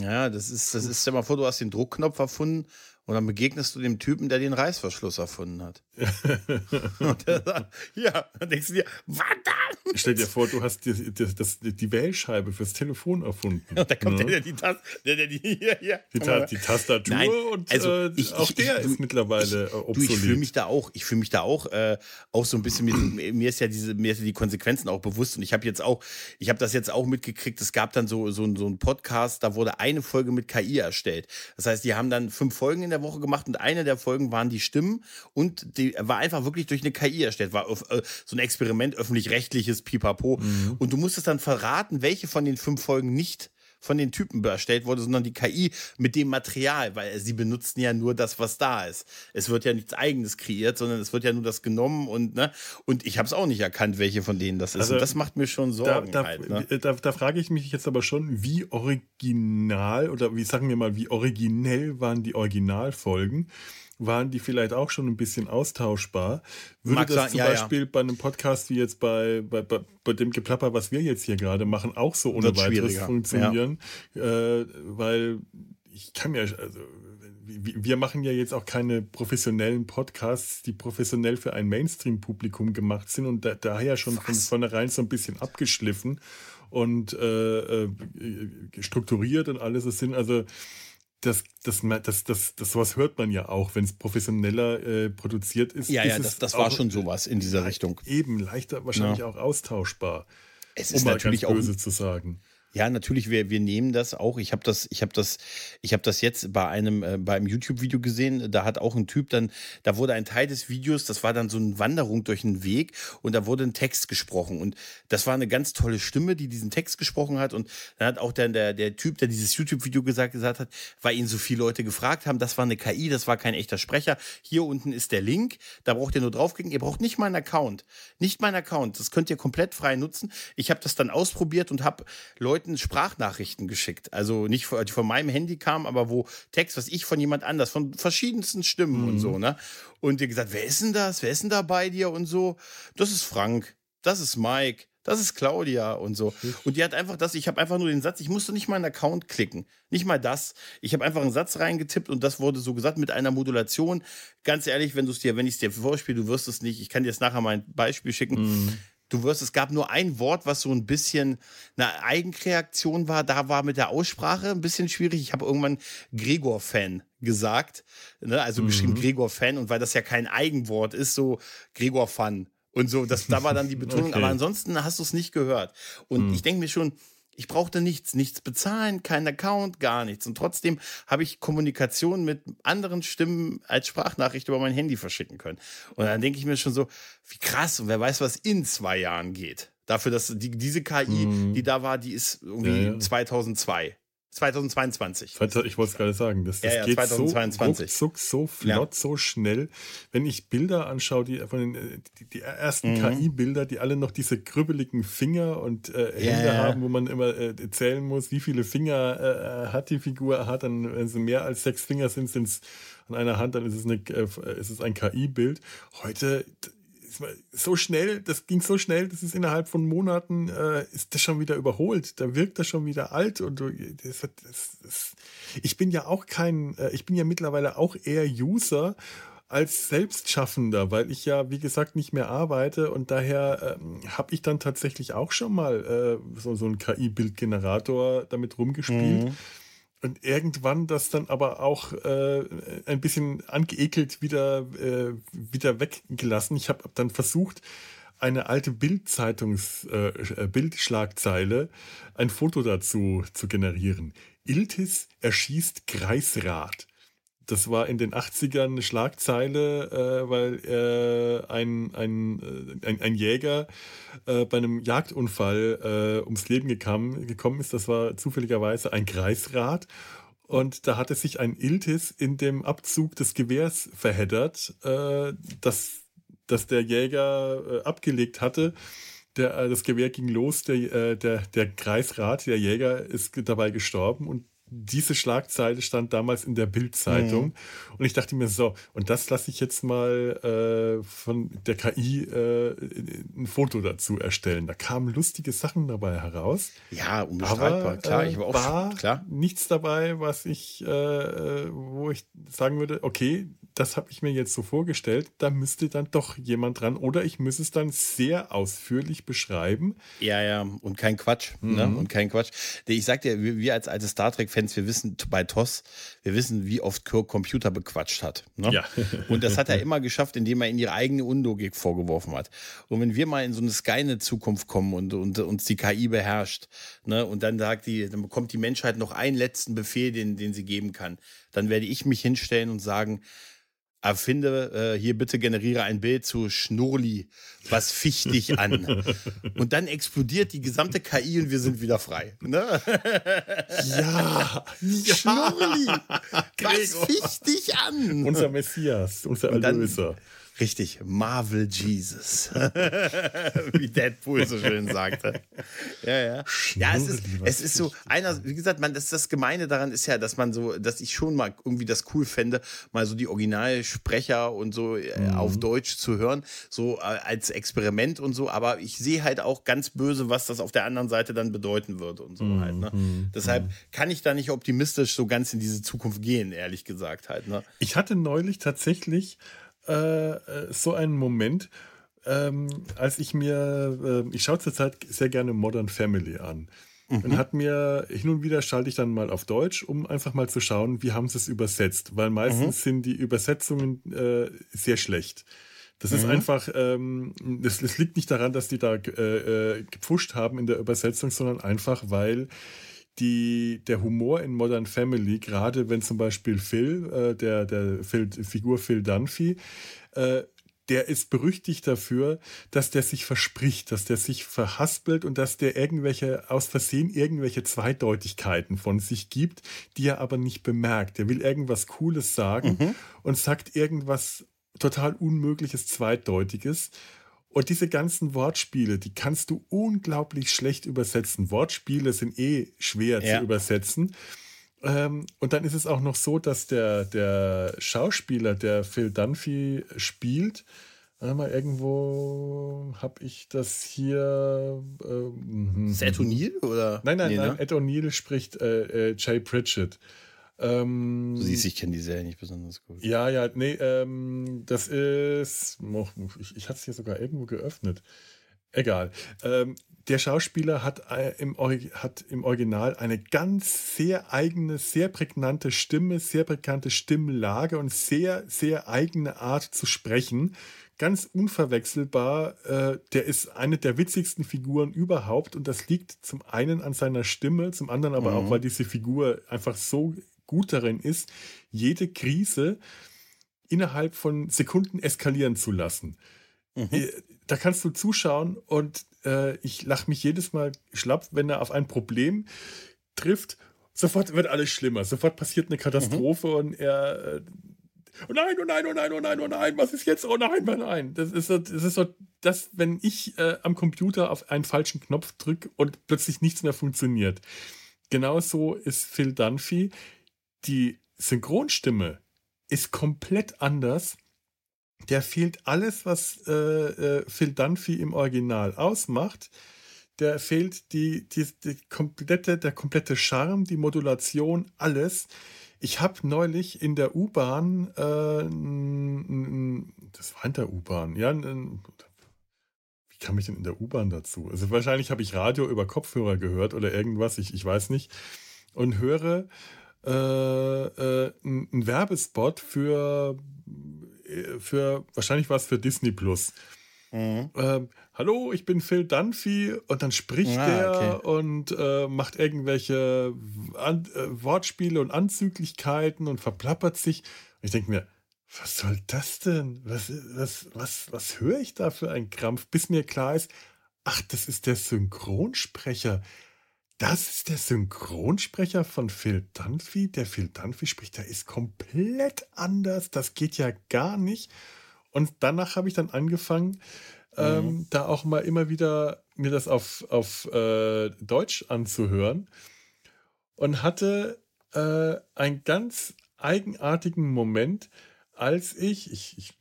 Ja, das ist, das ist, stell mal vor, du hast den Druckknopf erfunden und dann begegnest du dem Typen, der den Reißverschluss erfunden hat. und der sagt, ja, dann denkst du dir, verdammt! Stell dir vor, du hast die, die, das, die Wählscheibe fürs Telefon erfunden. Und da kommt ja. der, der die Taste, der, der die, hier, hier. Die, Ta die Tastatur Nein, und also äh, ich, auch ich, der ich, ist mittlerweile ich, obsolet. Du, ich fühle mich da auch, ich fühle mich da auch, äh, auch so ein bisschen, mir, mir, ist ja diese, mir ist ja die Konsequenzen auch bewusst und ich habe jetzt auch, ich habe das jetzt auch mitgekriegt, es gab dann so, so, so einen Podcast, da wurde eine Folge mit KI erstellt. Das heißt, die haben dann fünf Folgen in der Woche gemacht und eine der Folgen waren die Stimmen und die war einfach wirklich durch eine KI erstellt, war äh, so ein Experiment, öffentlich-rechtliches Pipapo. Mhm. Und du musstest dann verraten, welche von den fünf Folgen nicht von den Typen erstellt wurde, sondern die KI mit dem Material, weil sie benutzen ja nur das, was da ist. Es wird ja nichts Eigenes kreiert, sondern es wird ja nur das genommen und ne und ich habe es auch nicht erkannt, welche von denen das ist. Also, und das macht mir schon Sorgen. Da, da, halt, ne? da, da frage ich mich jetzt aber schon, wie original oder wie sagen wir mal, wie originell waren die Originalfolgen? Waren die vielleicht auch schon ein bisschen austauschbar. Würde Mag das sein, zum ja, Beispiel ja. bei einem Podcast wie jetzt bei, bei, bei, bei, dem Geplapper, was wir jetzt hier gerade machen, auch so ohne Wird weiteres funktionieren? Ja. Äh, weil ich kann mir, also wir machen ja jetzt auch keine professionellen Podcasts, die professionell für ein Mainstream-Publikum gemacht sind und da, daher schon was? von vornherein so ein bisschen abgeschliffen und äh, äh, strukturiert und alles es sind. Also das, das, das, das, das, sowas hört man ja auch, wenn es professioneller äh, produziert ist. Ja, ist ja, das, das war schon sowas in dieser Richtung. Eben, leichter wahrscheinlich ja. auch austauschbar. Es ist um natürlich mal ganz böse auch, zu sagen. Ja, natürlich, wir, wir nehmen das auch. Ich habe das, ich habe das, ich habe das jetzt bei einem, äh, einem YouTube-Video gesehen. Da hat auch ein Typ dann, da wurde ein Teil des Videos, das war dann so eine Wanderung durch einen Weg und da wurde ein Text gesprochen. Und das war eine ganz tolle Stimme, die diesen Text gesprochen hat. Und dann hat auch dann der, der Typ, der dieses YouTube-Video gesagt, gesagt hat, weil ihn so viele Leute gefragt haben, das war eine KI, das war kein echter Sprecher. Hier unten ist der Link, da braucht ihr nur draufklicken. Ihr braucht nicht meinen Account. Nicht meinen Account. Das könnt ihr komplett frei nutzen. Ich habe das dann ausprobiert und habe Leute Leuten Sprachnachrichten geschickt. Also nicht die von meinem Handy kamen, aber wo Text, was ich von jemand anders, von verschiedensten Stimmen mhm. und so, ne? Und dir gesagt, wer ist denn das? Wer ist denn da bei dir und so? Das ist Frank, das ist Mike, das ist Claudia und so. Und die hat einfach das, ich habe einfach nur den Satz, ich musste nicht mal einen Account klicken. Nicht mal das. Ich habe einfach einen Satz reingetippt und das wurde so gesagt mit einer Modulation. Ganz ehrlich, wenn du es dir, wenn ich es dir vorspiele, du wirst es nicht, ich kann dir jetzt nachher mal ein Beispiel schicken. Mhm du wirst, es gab nur ein Wort, was so ein bisschen eine Eigenkreation war. Da war mit der Aussprache ein bisschen schwierig. Ich habe irgendwann Gregor-Fan gesagt, ne? also mhm. geschrieben Gregor-Fan und weil das ja kein Eigenwort ist, so Gregor-Fan Und so, das, da war dann die Betonung, okay. aber ansonsten hast du es nicht gehört. Und hm. ich denke mir schon, ich brauchte nichts, nichts bezahlen, keinen Account, gar nichts. Und trotzdem habe ich Kommunikation mit anderen Stimmen als Sprachnachricht über mein Handy verschicken können. Und dann denke ich mir schon so, wie krass, und wer weiß, was in zwei Jahren geht. Dafür, dass die, diese KI, mhm. die da war, die ist irgendwie ja, ja. 2002. 2022. Ich wollte es gerade sagen, das, das ja, ja, geht 2022. so ruckzuck, so flott, ja. so schnell. Wenn ich Bilder anschaue, die von den äh, die, die ersten mhm. KI-Bilder, die alle noch diese krübbeligen Finger und äh, Hände haben, wo man immer äh, zählen muss, wie viele Finger äh, hat die Figur, hat dann, wenn sie mehr als sechs Finger sind, sind es an einer Hand, dann ist es, eine, äh, ist es ein KI-Bild. Heute so schnell, das ging so schnell, das ist innerhalb von Monaten, äh, ist das schon wieder überholt. Da wirkt das schon wieder alt und das, das, das, ich bin ja auch kein, äh, ich bin ja mittlerweile auch eher User als Selbstschaffender, weil ich ja, wie gesagt, nicht mehr arbeite und daher ähm, habe ich dann tatsächlich auch schon mal äh, so, so einen KI-Bildgenerator damit rumgespielt. Mhm und irgendwann das dann aber auch äh, ein bisschen angeekelt wieder, äh, wieder weggelassen. Ich habe dann versucht, eine alte Bildzeitungs äh, Bildschlagzeile, ein Foto dazu zu generieren. Iltis erschießt Kreisrat das war in den 80ern eine Schlagzeile, äh, weil äh, ein, ein, äh, ein, ein, Jäger äh, bei einem Jagdunfall äh, ums Leben gekam, gekommen ist. Das war zufälligerweise ein Kreisrat. Und da hatte sich ein Iltis in dem Abzug des Gewehrs verheddert, äh, das, das der Jäger abgelegt hatte. Der, das Gewehr ging los, der, der, der Kreisrat, der Jäger, ist dabei gestorben und diese Schlagzeile stand damals in der Bildzeitung mhm. und ich dachte mir so, und das lasse ich jetzt mal äh, von der KI äh, ein Foto dazu erstellen. Da kamen lustige Sachen dabei heraus. Ja, unbestreitbar, aber, klar. Ich war auch war klar. nichts dabei, was ich, äh, äh, wo ich sagen würde, okay, das habe ich mir jetzt so vorgestellt, da müsste dann doch jemand dran oder ich müsste es dann sehr ausführlich beschreiben. Ja, ja, und kein Quatsch. Ne? Mhm. Ne? Und kein Quatsch. Ich sag dir, wir als alte Star Trek-Fans, wir wissen bei TOS, wir wissen, wie oft Kirk Computer bequatscht hat. Ne? Ja. und das hat er immer geschafft, indem er in ihre eigene Undogik vorgeworfen hat. Und wenn wir mal in so eine Skynet-Zukunft kommen und, und uns die KI beherrscht, ne, und dann sagt die, dann bekommt die Menschheit noch einen letzten Befehl, den, den sie geben kann, dann werde ich mich hinstellen und sagen, erfinde äh, hier bitte generiere ein Bild zu Schnurli, was ficht dich an? und dann explodiert die gesamte KI und wir sind wieder frei. Ne? Ja, ja. Schnurli, was ficht dich an? Unser Messias, unser Erlöser. Richtig, Marvel Jesus. wie Deadpool so schön sagte. Ja, ja. Ja, es ist, es ist so, einer, wie gesagt, man, das, das Gemeine daran ist ja, dass man so, dass ich schon mal irgendwie das cool fände, mal so die Originalsprecher und so äh, mhm. auf Deutsch zu hören, so äh, als Experiment und so, aber ich sehe halt auch ganz böse, was das auf der anderen Seite dann bedeuten wird und so mhm. halt. Ne? Mhm. Deshalb kann ich da nicht optimistisch so ganz in diese Zukunft gehen, ehrlich gesagt halt. Ne? Ich hatte neulich tatsächlich äh, so einen Moment, ähm, als ich mir, äh, ich schaue zurzeit sehr gerne Modern Family an. Mhm. Und hat mir, hin und wieder schalte ich dann mal auf Deutsch, um einfach mal zu schauen, wie haben sie es übersetzt. Weil meistens mhm. sind die Übersetzungen äh, sehr schlecht. Das mhm. ist einfach, ähm, das, das, liegt nicht daran, dass die da äh, äh, gepfuscht haben in der Übersetzung, sondern einfach, weil die, der Humor in Modern Family, gerade wenn zum Beispiel Phil, äh, der, der Phil, Figur Phil Dunphy, äh, der ist berüchtigt dafür, dass der sich verspricht, dass der sich verhaspelt und dass der irgendwelche, aus Versehen irgendwelche Zweideutigkeiten von sich gibt, die er aber nicht bemerkt. Er will irgendwas Cooles sagen mhm. und sagt irgendwas total Unmögliches, Zweideutiges. Und diese ganzen Wortspiele, die kannst du unglaublich schlecht übersetzen. Wortspiele sind eh schwer ja. zu übersetzen. Ähm, und dann ist es auch noch so, dass der, der Schauspieler, der Phil Dunphy spielt, warte mal, irgendwo habe ich das hier. Ähm, ist Ed O'Neill oder? Nein, nein, nee, nein. Ne? Ed O'Neill spricht äh, äh, Jay Pritchett. Ähm, du siehst, ich kenne die Serie nicht besonders gut. Ja, ja, nee, ähm, das ist. Ich, ich hatte es hier sogar irgendwo geöffnet. Egal. Ähm, der Schauspieler hat, äh, im, hat im Original eine ganz sehr eigene, sehr prägnante Stimme, sehr prägnante Stimmlage und sehr, sehr eigene Art zu sprechen. Ganz unverwechselbar. Äh, der ist eine der witzigsten Figuren überhaupt und das liegt zum einen an seiner Stimme, zum anderen aber mhm. auch, weil diese Figur einfach so gut darin ist, jede Krise innerhalb von Sekunden eskalieren zu lassen. Mhm. Äh, da kannst du zuschauen und äh, ich lache mich jedes Mal schlapp, wenn er auf ein Problem trifft. Sofort wird alles schlimmer. Sofort passiert eine Katastrophe mhm. und er. Äh, oh nein, oh nein, oh nein, oh nein, oh nein, was ist jetzt? Oh nein, oh nein. Das ist so, das, ist so, das wenn ich äh, am Computer auf einen falschen Knopf drücke und plötzlich nichts mehr funktioniert. Genauso ist Phil Dunphy. Die Synchronstimme ist komplett anders der fehlt alles, was äh, äh, Phil Dunphy im Original ausmacht. Der fehlt die, die, die komplette, der komplette Charme, die Modulation, alles. Ich habe neulich in der U-Bahn, äh, das war in der U-Bahn, ja, wie kam ich denn in der U-Bahn dazu? Also wahrscheinlich habe ich Radio über Kopfhörer gehört oder irgendwas, ich, ich weiß nicht, und höre äh, äh, einen Werbespot für für, wahrscheinlich war es für Disney Plus. Mhm. Ähm, Hallo, ich bin Phil Dunphy und dann spricht ah, er okay. und äh, macht irgendwelche An äh, Wortspiele und Anzüglichkeiten und verplappert sich. Und ich denke mir, was soll das denn? Was, was, was, was höre ich da für einen Krampf, bis mir klar ist, ach, das ist der Synchronsprecher. Das ist der Synchronsprecher von Phil Dunphy. Der Phil Dunphy spricht, der ist komplett anders. Das geht ja gar nicht. Und danach habe ich dann angefangen, ähm, mhm. ähm, da auch mal immer wieder mir das auf, auf äh, Deutsch anzuhören und hatte äh, einen ganz eigenartigen Moment, als ich, ich, ich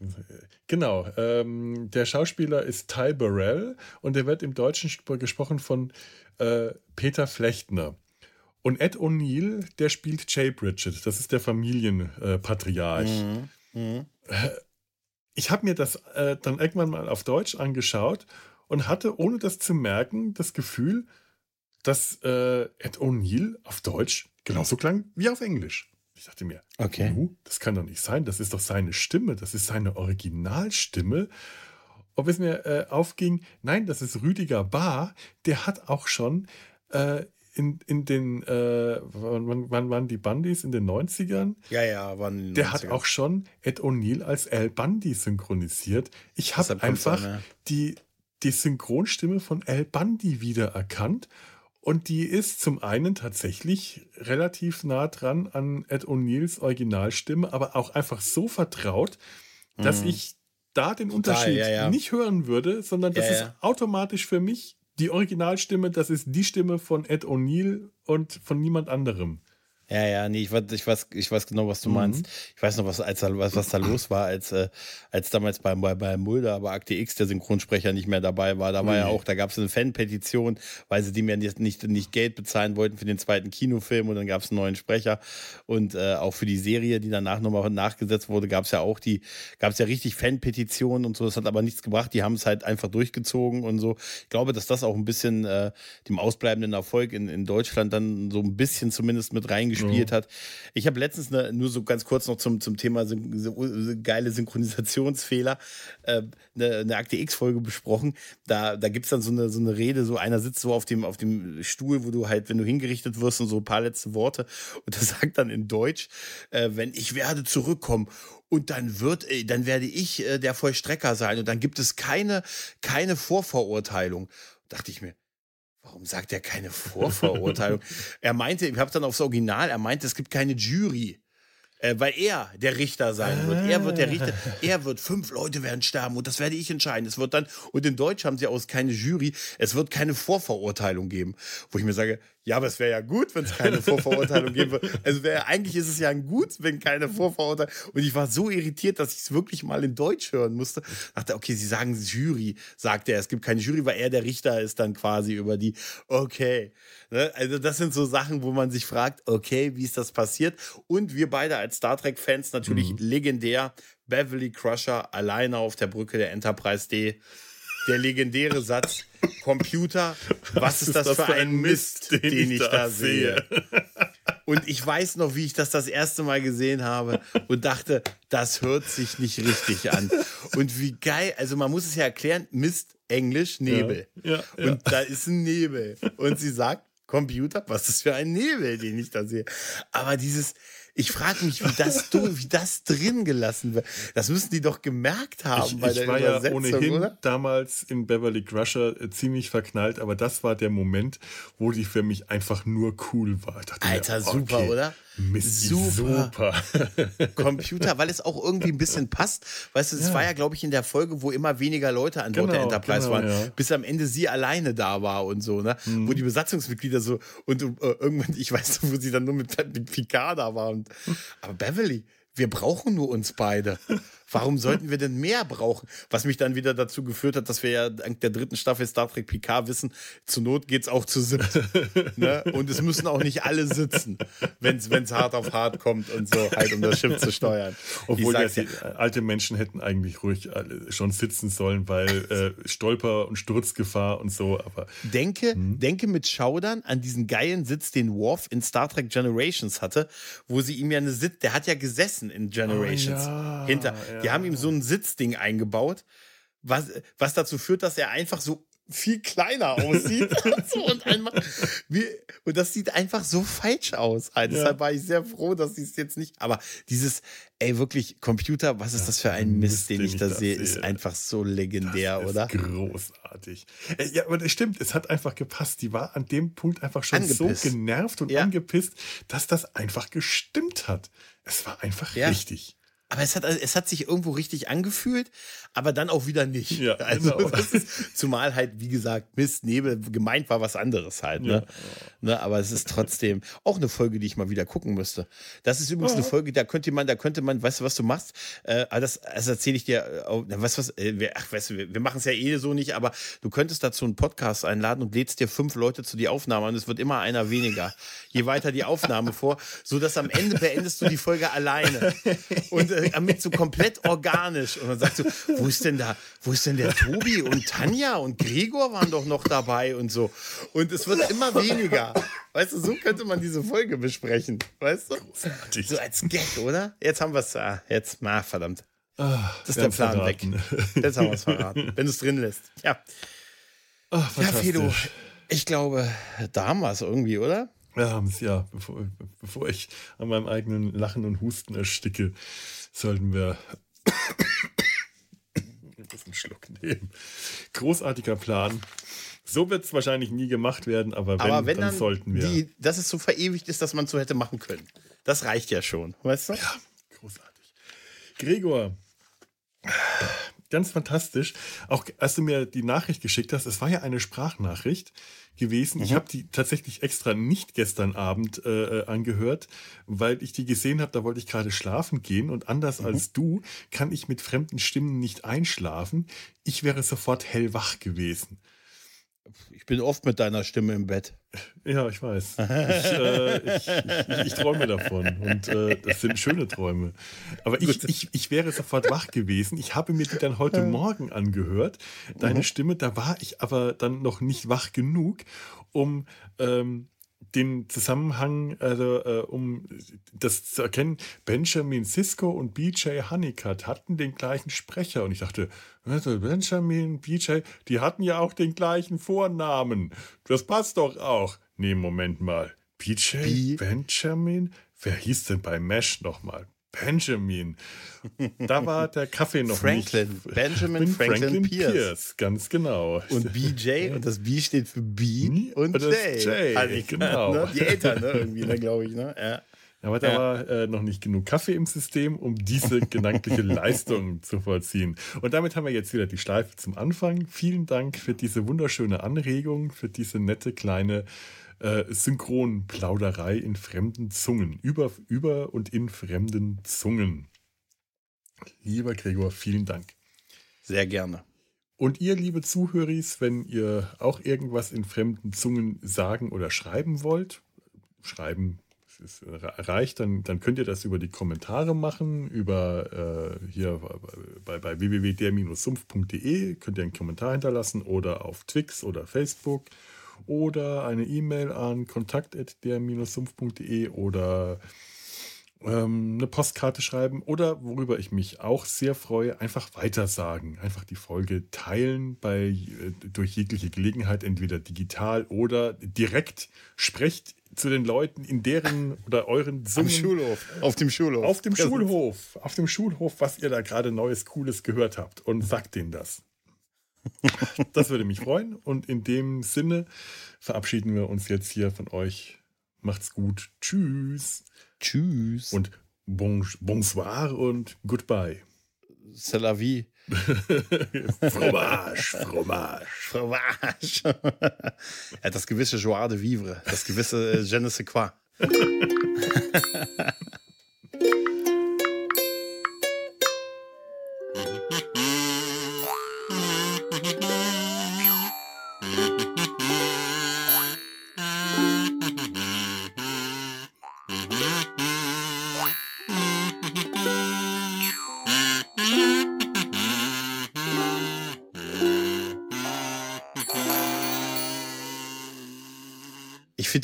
genau, ähm, der Schauspieler ist Ty Burrell und der wird im Deutschen gesprochen von äh, Peter Flechtner. Und Ed O'Neill, der spielt Jay Bridget. Das ist der Familienpatriarch. Mhm. Mhm. Äh, ich habe mir das äh, dann irgendwann mal auf Deutsch angeschaut und hatte, ohne das zu merken, das Gefühl, dass äh, Ed O'Neill auf Deutsch genauso klang wie auf Englisch. Ich dachte mir, okay. das kann doch nicht sein. Das ist doch seine Stimme. Das ist seine Originalstimme ob es mir äh, aufging, nein, das ist Rüdiger Bahr, der hat auch schon äh, in, in den, äh, wann, wann waren die Bundys? In den 90ern? Ja, ja, waren Der 90ern. hat auch schon Ed O'Neill als Al Bundy synchronisiert. Ich habe einfach an, die, die Synchronstimme von Al Bundy wiedererkannt. Und die ist zum einen tatsächlich relativ nah dran an Ed O'Neills Originalstimme, aber auch einfach so vertraut, dass mhm. ich da den Unterschied ja, ja. nicht hören würde, sondern das ja, ist automatisch für mich die Originalstimme, das ist die Stimme von Ed O'Neill und von niemand anderem. Ja, ja, nee, ich weiß, ich weiß, ich weiß genau, was du mhm. meinst. Ich weiß noch, was, als, was, was da los war, als, äh, als damals bei, bei, bei Mulder, aber Akte X der Synchronsprecher nicht mehr dabei war. Da war mhm. ja auch, da gab es eine Fanpetition, weil sie die mir nicht, nicht, nicht Geld bezahlen wollten für den zweiten Kinofilm und dann gab es einen neuen Sprecher. Und äh, auch für die Serie, die danach nochmal nachgesetzt wurde, gab es ja auch die, gab es ja richtig Fanpetitionen und so. Das hat aber nichts gebracht. Die haben es halt einfach durchgezogen und so. Ich glaube, dass das auch ein bisschen äh, dem ausbleibenden Erfolg in, in Deutschland dann so ein bisschen zumindest mit reingespielt gespielt mhm. hat. Ich habe letztens eine, nur so ganz kurz noch zum, zum Thema geile Synchronisationsfehler äh, eine, eine Akte X-Folge besprochen. Da, da gibt es dann so eine, so eine Rede, so einer sitzt so auf dem, auf dem Stuhl, wo du halt, wenn du hingerichtet wirst und so ein paar letzte Worte und der sagt dann in Deutsch, äh, wenn ich werde zurückkommen und dann wird, äh, dann werde ich äh, der Vollstrecker sein und dann gibt es keine, keine Vorverurteilung. Dachte ich mir, Warum sagt er keine Vorverurteilung? er meinte, ich habe dann aufs Original, er meinte, es gibt keine Jury äh, weil er der Richter sein wird. Er wird der Richter. Ah. Er wird, fünf Leute werden sterben und das werde ich entscheiden. Es wird dann, und in Deutsch haben sie aus keine Jury, es wird keine Vorverurteilung geben. Wo ich mir sage, ja, aber es wäre ja gut, wenn es keine Vorverurteilung geben würde. Also wär, eigentlich ist es ja gut, wenn keine Vorverurteilung. Und ich war so irritiert, dass ich es wirklich mal in Deutsch hören musste. Dachte, okay, sie sagen Jury, sagt er. Es gibt keine Jury, weil er der Richter ist dann quasi über die. Okay. Ne? Also das sind so Sachen, wo man sich fragt, okay, wie ist das passiert? Und wir beide als Star Trek-Fans natürlich mhm. legendär. Beverly Crusher alleine auf der Brücke der Enterprise D. Der legendäre Satz. Computer, was, ist das, für ein Mist, den, ich da sehe? Und ich weiß noch, wie ich das das erste Mal gesehen habe und dachte, das hört sich nicht richtig an. Und wie geil, also man muss es ja erklären, Mist, Englisch, Nebel. Ja, ja, Und da ist ein Nebel. Und sie sagt, Computer, was ist für ein Nebel, den ich da sehe. Aber dieses, ich frage mich, wie das, du, wie das drin gelassen wird. Das müssen die doch gemerkt haben Ich, bei ich der war ja ohnehin oder? damals in Beverly Crusher äh, ziemlich verknallt, aber das war der Moment, wo die für mich einfach nur cool war. Dachte mir, Alter, super, okay, oder? Mist, Super. super. Computer, weil es auch irgendwie ein bisschen passt. Weißt du, es Ja. war ja, glaube ich, in der Folge, wo immer weniger Leute an Bord der Genau, Enterprise genau, waren, ja. bis am Ende sie alleine da war und so, ne? Mhm. Wo die Besatzungsmitglieder so und äh, irgendwann, ich weiß noch, wo sie dann nur mit, mit Picard da war. Und, aber Beverly, wir brauchen nur uns beide. Warum sollten wir denn mehr brauchen? Was mich dann wieder dazu geführt hat, dass wir ja dank der dritten Staffel Star Trek Picard wissen, zur Not geht's auch zu siebt. ne? Und es müssen auch nicht alle sitzen, wenn es hart auf hart kommt und so, halt um das Schiff zu steuern. Obwohl ja, die alte Menschen hätten eigentlich ruhig schon sitzen sollen, weil äh, Stolper- und Sturzgefahr und so, aber Denke, Mhm. denke mit Schaudern an diesen geilen Sitz, den Worf in Star Trek Generations hatte, wo sie ihm ja eine Sitz, der hat ja gesessen in Generations. Oh ja, hinter. Die ja. haben ihm so ein Sitzding eingebaut, was, was dazu führt, dass er einfach so viel kleiner aussieht. so, und, einmal, wie, und das sieht einfach so falsch aus. Also Deshalb war ich sehr froh, dass sie es jetzt nicht. Aber dieses, ey, wirklich, Computer, was ist das für ein Mist, den ich da sehe, ist einfach so legendär, das oder? ist großartig. Äh, Ja, aber das stimmt, es hat einfach gepasst. Die war an dem Punkt einfach schon Angepisst. so genervt und Ja. angepisst, dass das einfach gestimmt hat. Es war einfach Ja. richtig. Aber es hat, es hat sich irgendwo richtig angefühlt, aber dann auch wieder nicht. Ja, also, genau. ist, zumal halt, wie gesagt, Mist, Nebel, gemeint war was anderes halt. Ne? Ne, aber es ist trotzdem auch eine Folge, die ich mal wieder gucken müsste. Das ist übrigens eine Folge, da könnte man, da könnte man, weißt du, was du machst? Äh, aber das, das erzähle ich dir, auch- na, weißt du was, äh, wir, ach, weißt du, wir, wir machen es ja eh so nicht, aber du könntest dazu einen Podcast einladen und lädst dir fünf Leute zu die Aufnahme und es wird immer einer weniger. Je weiter die Aufnahme vor, so dass am Ende beendest du die Folge alleine. Und äh, damit so komplett organisch. Und dann sagst du, wo ist denn da, wo ist denn der Tobi und Tanja und Gregor waren doch noch dabei und so. Und es wird immer weniger. Weißt du, so könnte man diese Folge besprechen. Weißt du? Großartig. So als Gag, oder? Jetzt haben wir es. Ah, jetzt, na, verdammt. Ah, Das ist der Plan haben's weg. verraten. Jetzt haben wir es verraten. Wenn du es drin lässt. Ja. Ah, Ja. Fedo, ich glaube, da haben wir es irgendwie, oder? Wir haben es ja, bevor, bevor ich an meinem eigenen Lachen und Husten ersticke, sollten wir einen Schluck nehmen. Großartiger Plan. So wird es wahrscheinlich nie gemacht werden, aber wenn, Aber wenn dann, dann, sollten wir. Die, dass es so verewigt ist, dass man es so hätte machen können. Das reicht ja schon, weißt du? Ja, großartig. Gregor, ganz fantastisch. Auch als du mir die Nachricht geschickt hast, es war ja eine Sprachnachricht gewesen. Ich habe die tatsächlich extra nicht gestern Abend äh, äh, angehört, weil ich die gesehen habe, da wollte ich gerade schlafen gehen und anders als du kann ich mit fremden Stimmen nicht einschlafen. Ich wäre sofort hellwach gewesen. Ich bin oft mit deiner Stimme im Bett. Ja, ich weiß. Ich, äh, ich, ich, ich träume davon und äh, das sind schöne Träume. Aber ich, ich, ich wäre sofort wach gewesen. Ich habe mir die dann heute Morgen angehört. Deine Stimme, da war ich aber dann noch nicht wach genug, um ähm, den Zusammenhang, also äh, um das zu erkennen, Benjamin Sisko und BJ Honeycutt hatten den gleichen Sprecher. Und ich dachte, also Benjamin, BJ, die hatten ja auch den gleichen Vornamen. Das passt doch auch. Nee, Moment mal. BJ, B- Benjamin? Wer hieß denn bei Mesh nochmal? Benjamin. Da war der Kaffee noch Franklin. nicht. Benjamin Franklin Pierce. Ganz genau. Und BJ, und das B steht für B und, Und J. J, Also ich- genau. Ne? Die Eltern, ne? Irgendwie, ne, glaube ich, ne? Ja. Aber da Ja. war äh, noch nicht genug Kaffee im System, um diese gedankliche Leistung zu vollziehen. Und damit haben wir jetzt wieder die Schleife zum Anfang. Vielen Dank für diese wunderschöne Anregung, für diese nette kleine äh, Synchronplauderei in fremden Zungen. Über, über und in fremden Zungen. Lieber Gregor, vielen Dank. Sehr gerne. Und ihr, liebe Zuhöris, wenn ihr auch irgendwas in fremden Zungen sagen oder schreiben wollt, schreiben es reicht, dann, dann könnt ihr das über die Kommentare machen, über äh, hier bei, bei www.der-sumpf.de könnt ihr einen Kommentar hinterlassen oder auf Twix oder Facebook oder eine E-Mail an kontakt.der-sumpf.de oder ähm, eine Postkarte schreiben oder worüber ich mich auch sehr freue, einfach weitersagen. Einfach die Folge teilen bei, äh, durch jegliche Gelegenheit, entweder digital oder direkt. Sprecht zu den Leuten in deren oder euren Summen. Am Schulhof. Auf dem Schulhof. Auf dem Schulhof. Auf dem Schulhof, was ihr da gerade Neues, Cooles gehört habt. Und sagt denen das. das würde mich freuen. Und in dem Sinne verabschieden wir uns jetzt hier von euch. Macht's gut. Tschüss. Tschüss. Und bon, bonsoir und goodbye. C'est la vie. fromage, fromage. Fromage. ja, das gewisse Joie de vivre, das gewisse Je ne sais quoi.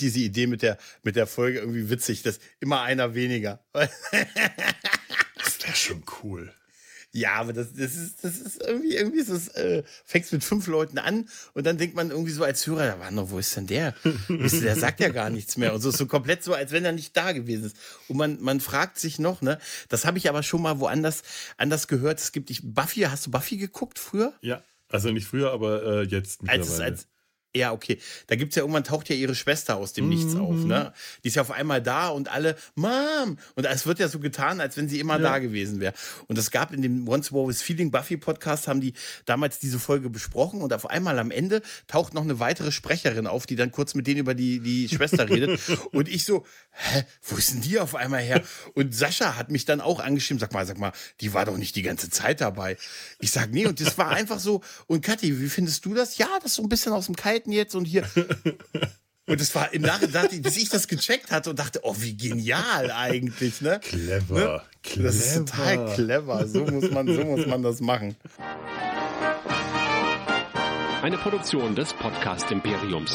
Diese Idee mit der, mit der Folge irgendwie witzig, dass immer einer weniger. das wäre schon cool. Ja, aber das, das, ist, das ist irgendwie, irgendwie ist es, äh, fängst mit fünf Leuten an und dann denkt man irgendwie so als Hörer, da war noch, wo ist denn der? der sagt ja gar nichts mehr. Und so ist so komplett so, als wenn er nicht da gewesen ist. Und man, man fragt sich noch, ne, das habe ich aber schon mal woanders anders gehört. Es gibt, ich, Buffy, hast du Buffy geguckt früher? Ja, also nicht früher, aber äh, jetzt mittlerweile. Als, als, ja, okay. Da gibt es ja irgendwann taucht ja ihre Schwester aus dem Nichts mhm. auf, ne? Die ist ja auf einmal da und alle, Mom! Und es wird ja so getan, als wenn sie immer ja. da gewesen wäre. Und es gab in dem Once War with Feeling Buffy Podcast, haben die damals diese Folge besprochen und auf einmal am Ende taucht noch eine weitere Sprecherin auf, die dann kurz mit denen über die, die Schwester redet. und ich so, hä, wo ist denn die auf einmal her? Und Sascha hat mich dann auch angeschrieben, sag mal, sag mal, die war doch nicht die ganze Zeit dabei. Ich sag, nee, und das war einfach so. Und Kathi, wie findest du das? Ja, das ist so ein bisschen aus dem Kalten Seiten jetzt und hier. Und es war im Nachhinein, bis ich das gecheckt hatte und dachte, oh, wie genial eigentlich, ne? Clever. Ne? clever. Das ist total clever. So muss man, so muss man das machen. Eine Produktion des Podcast Imperiums.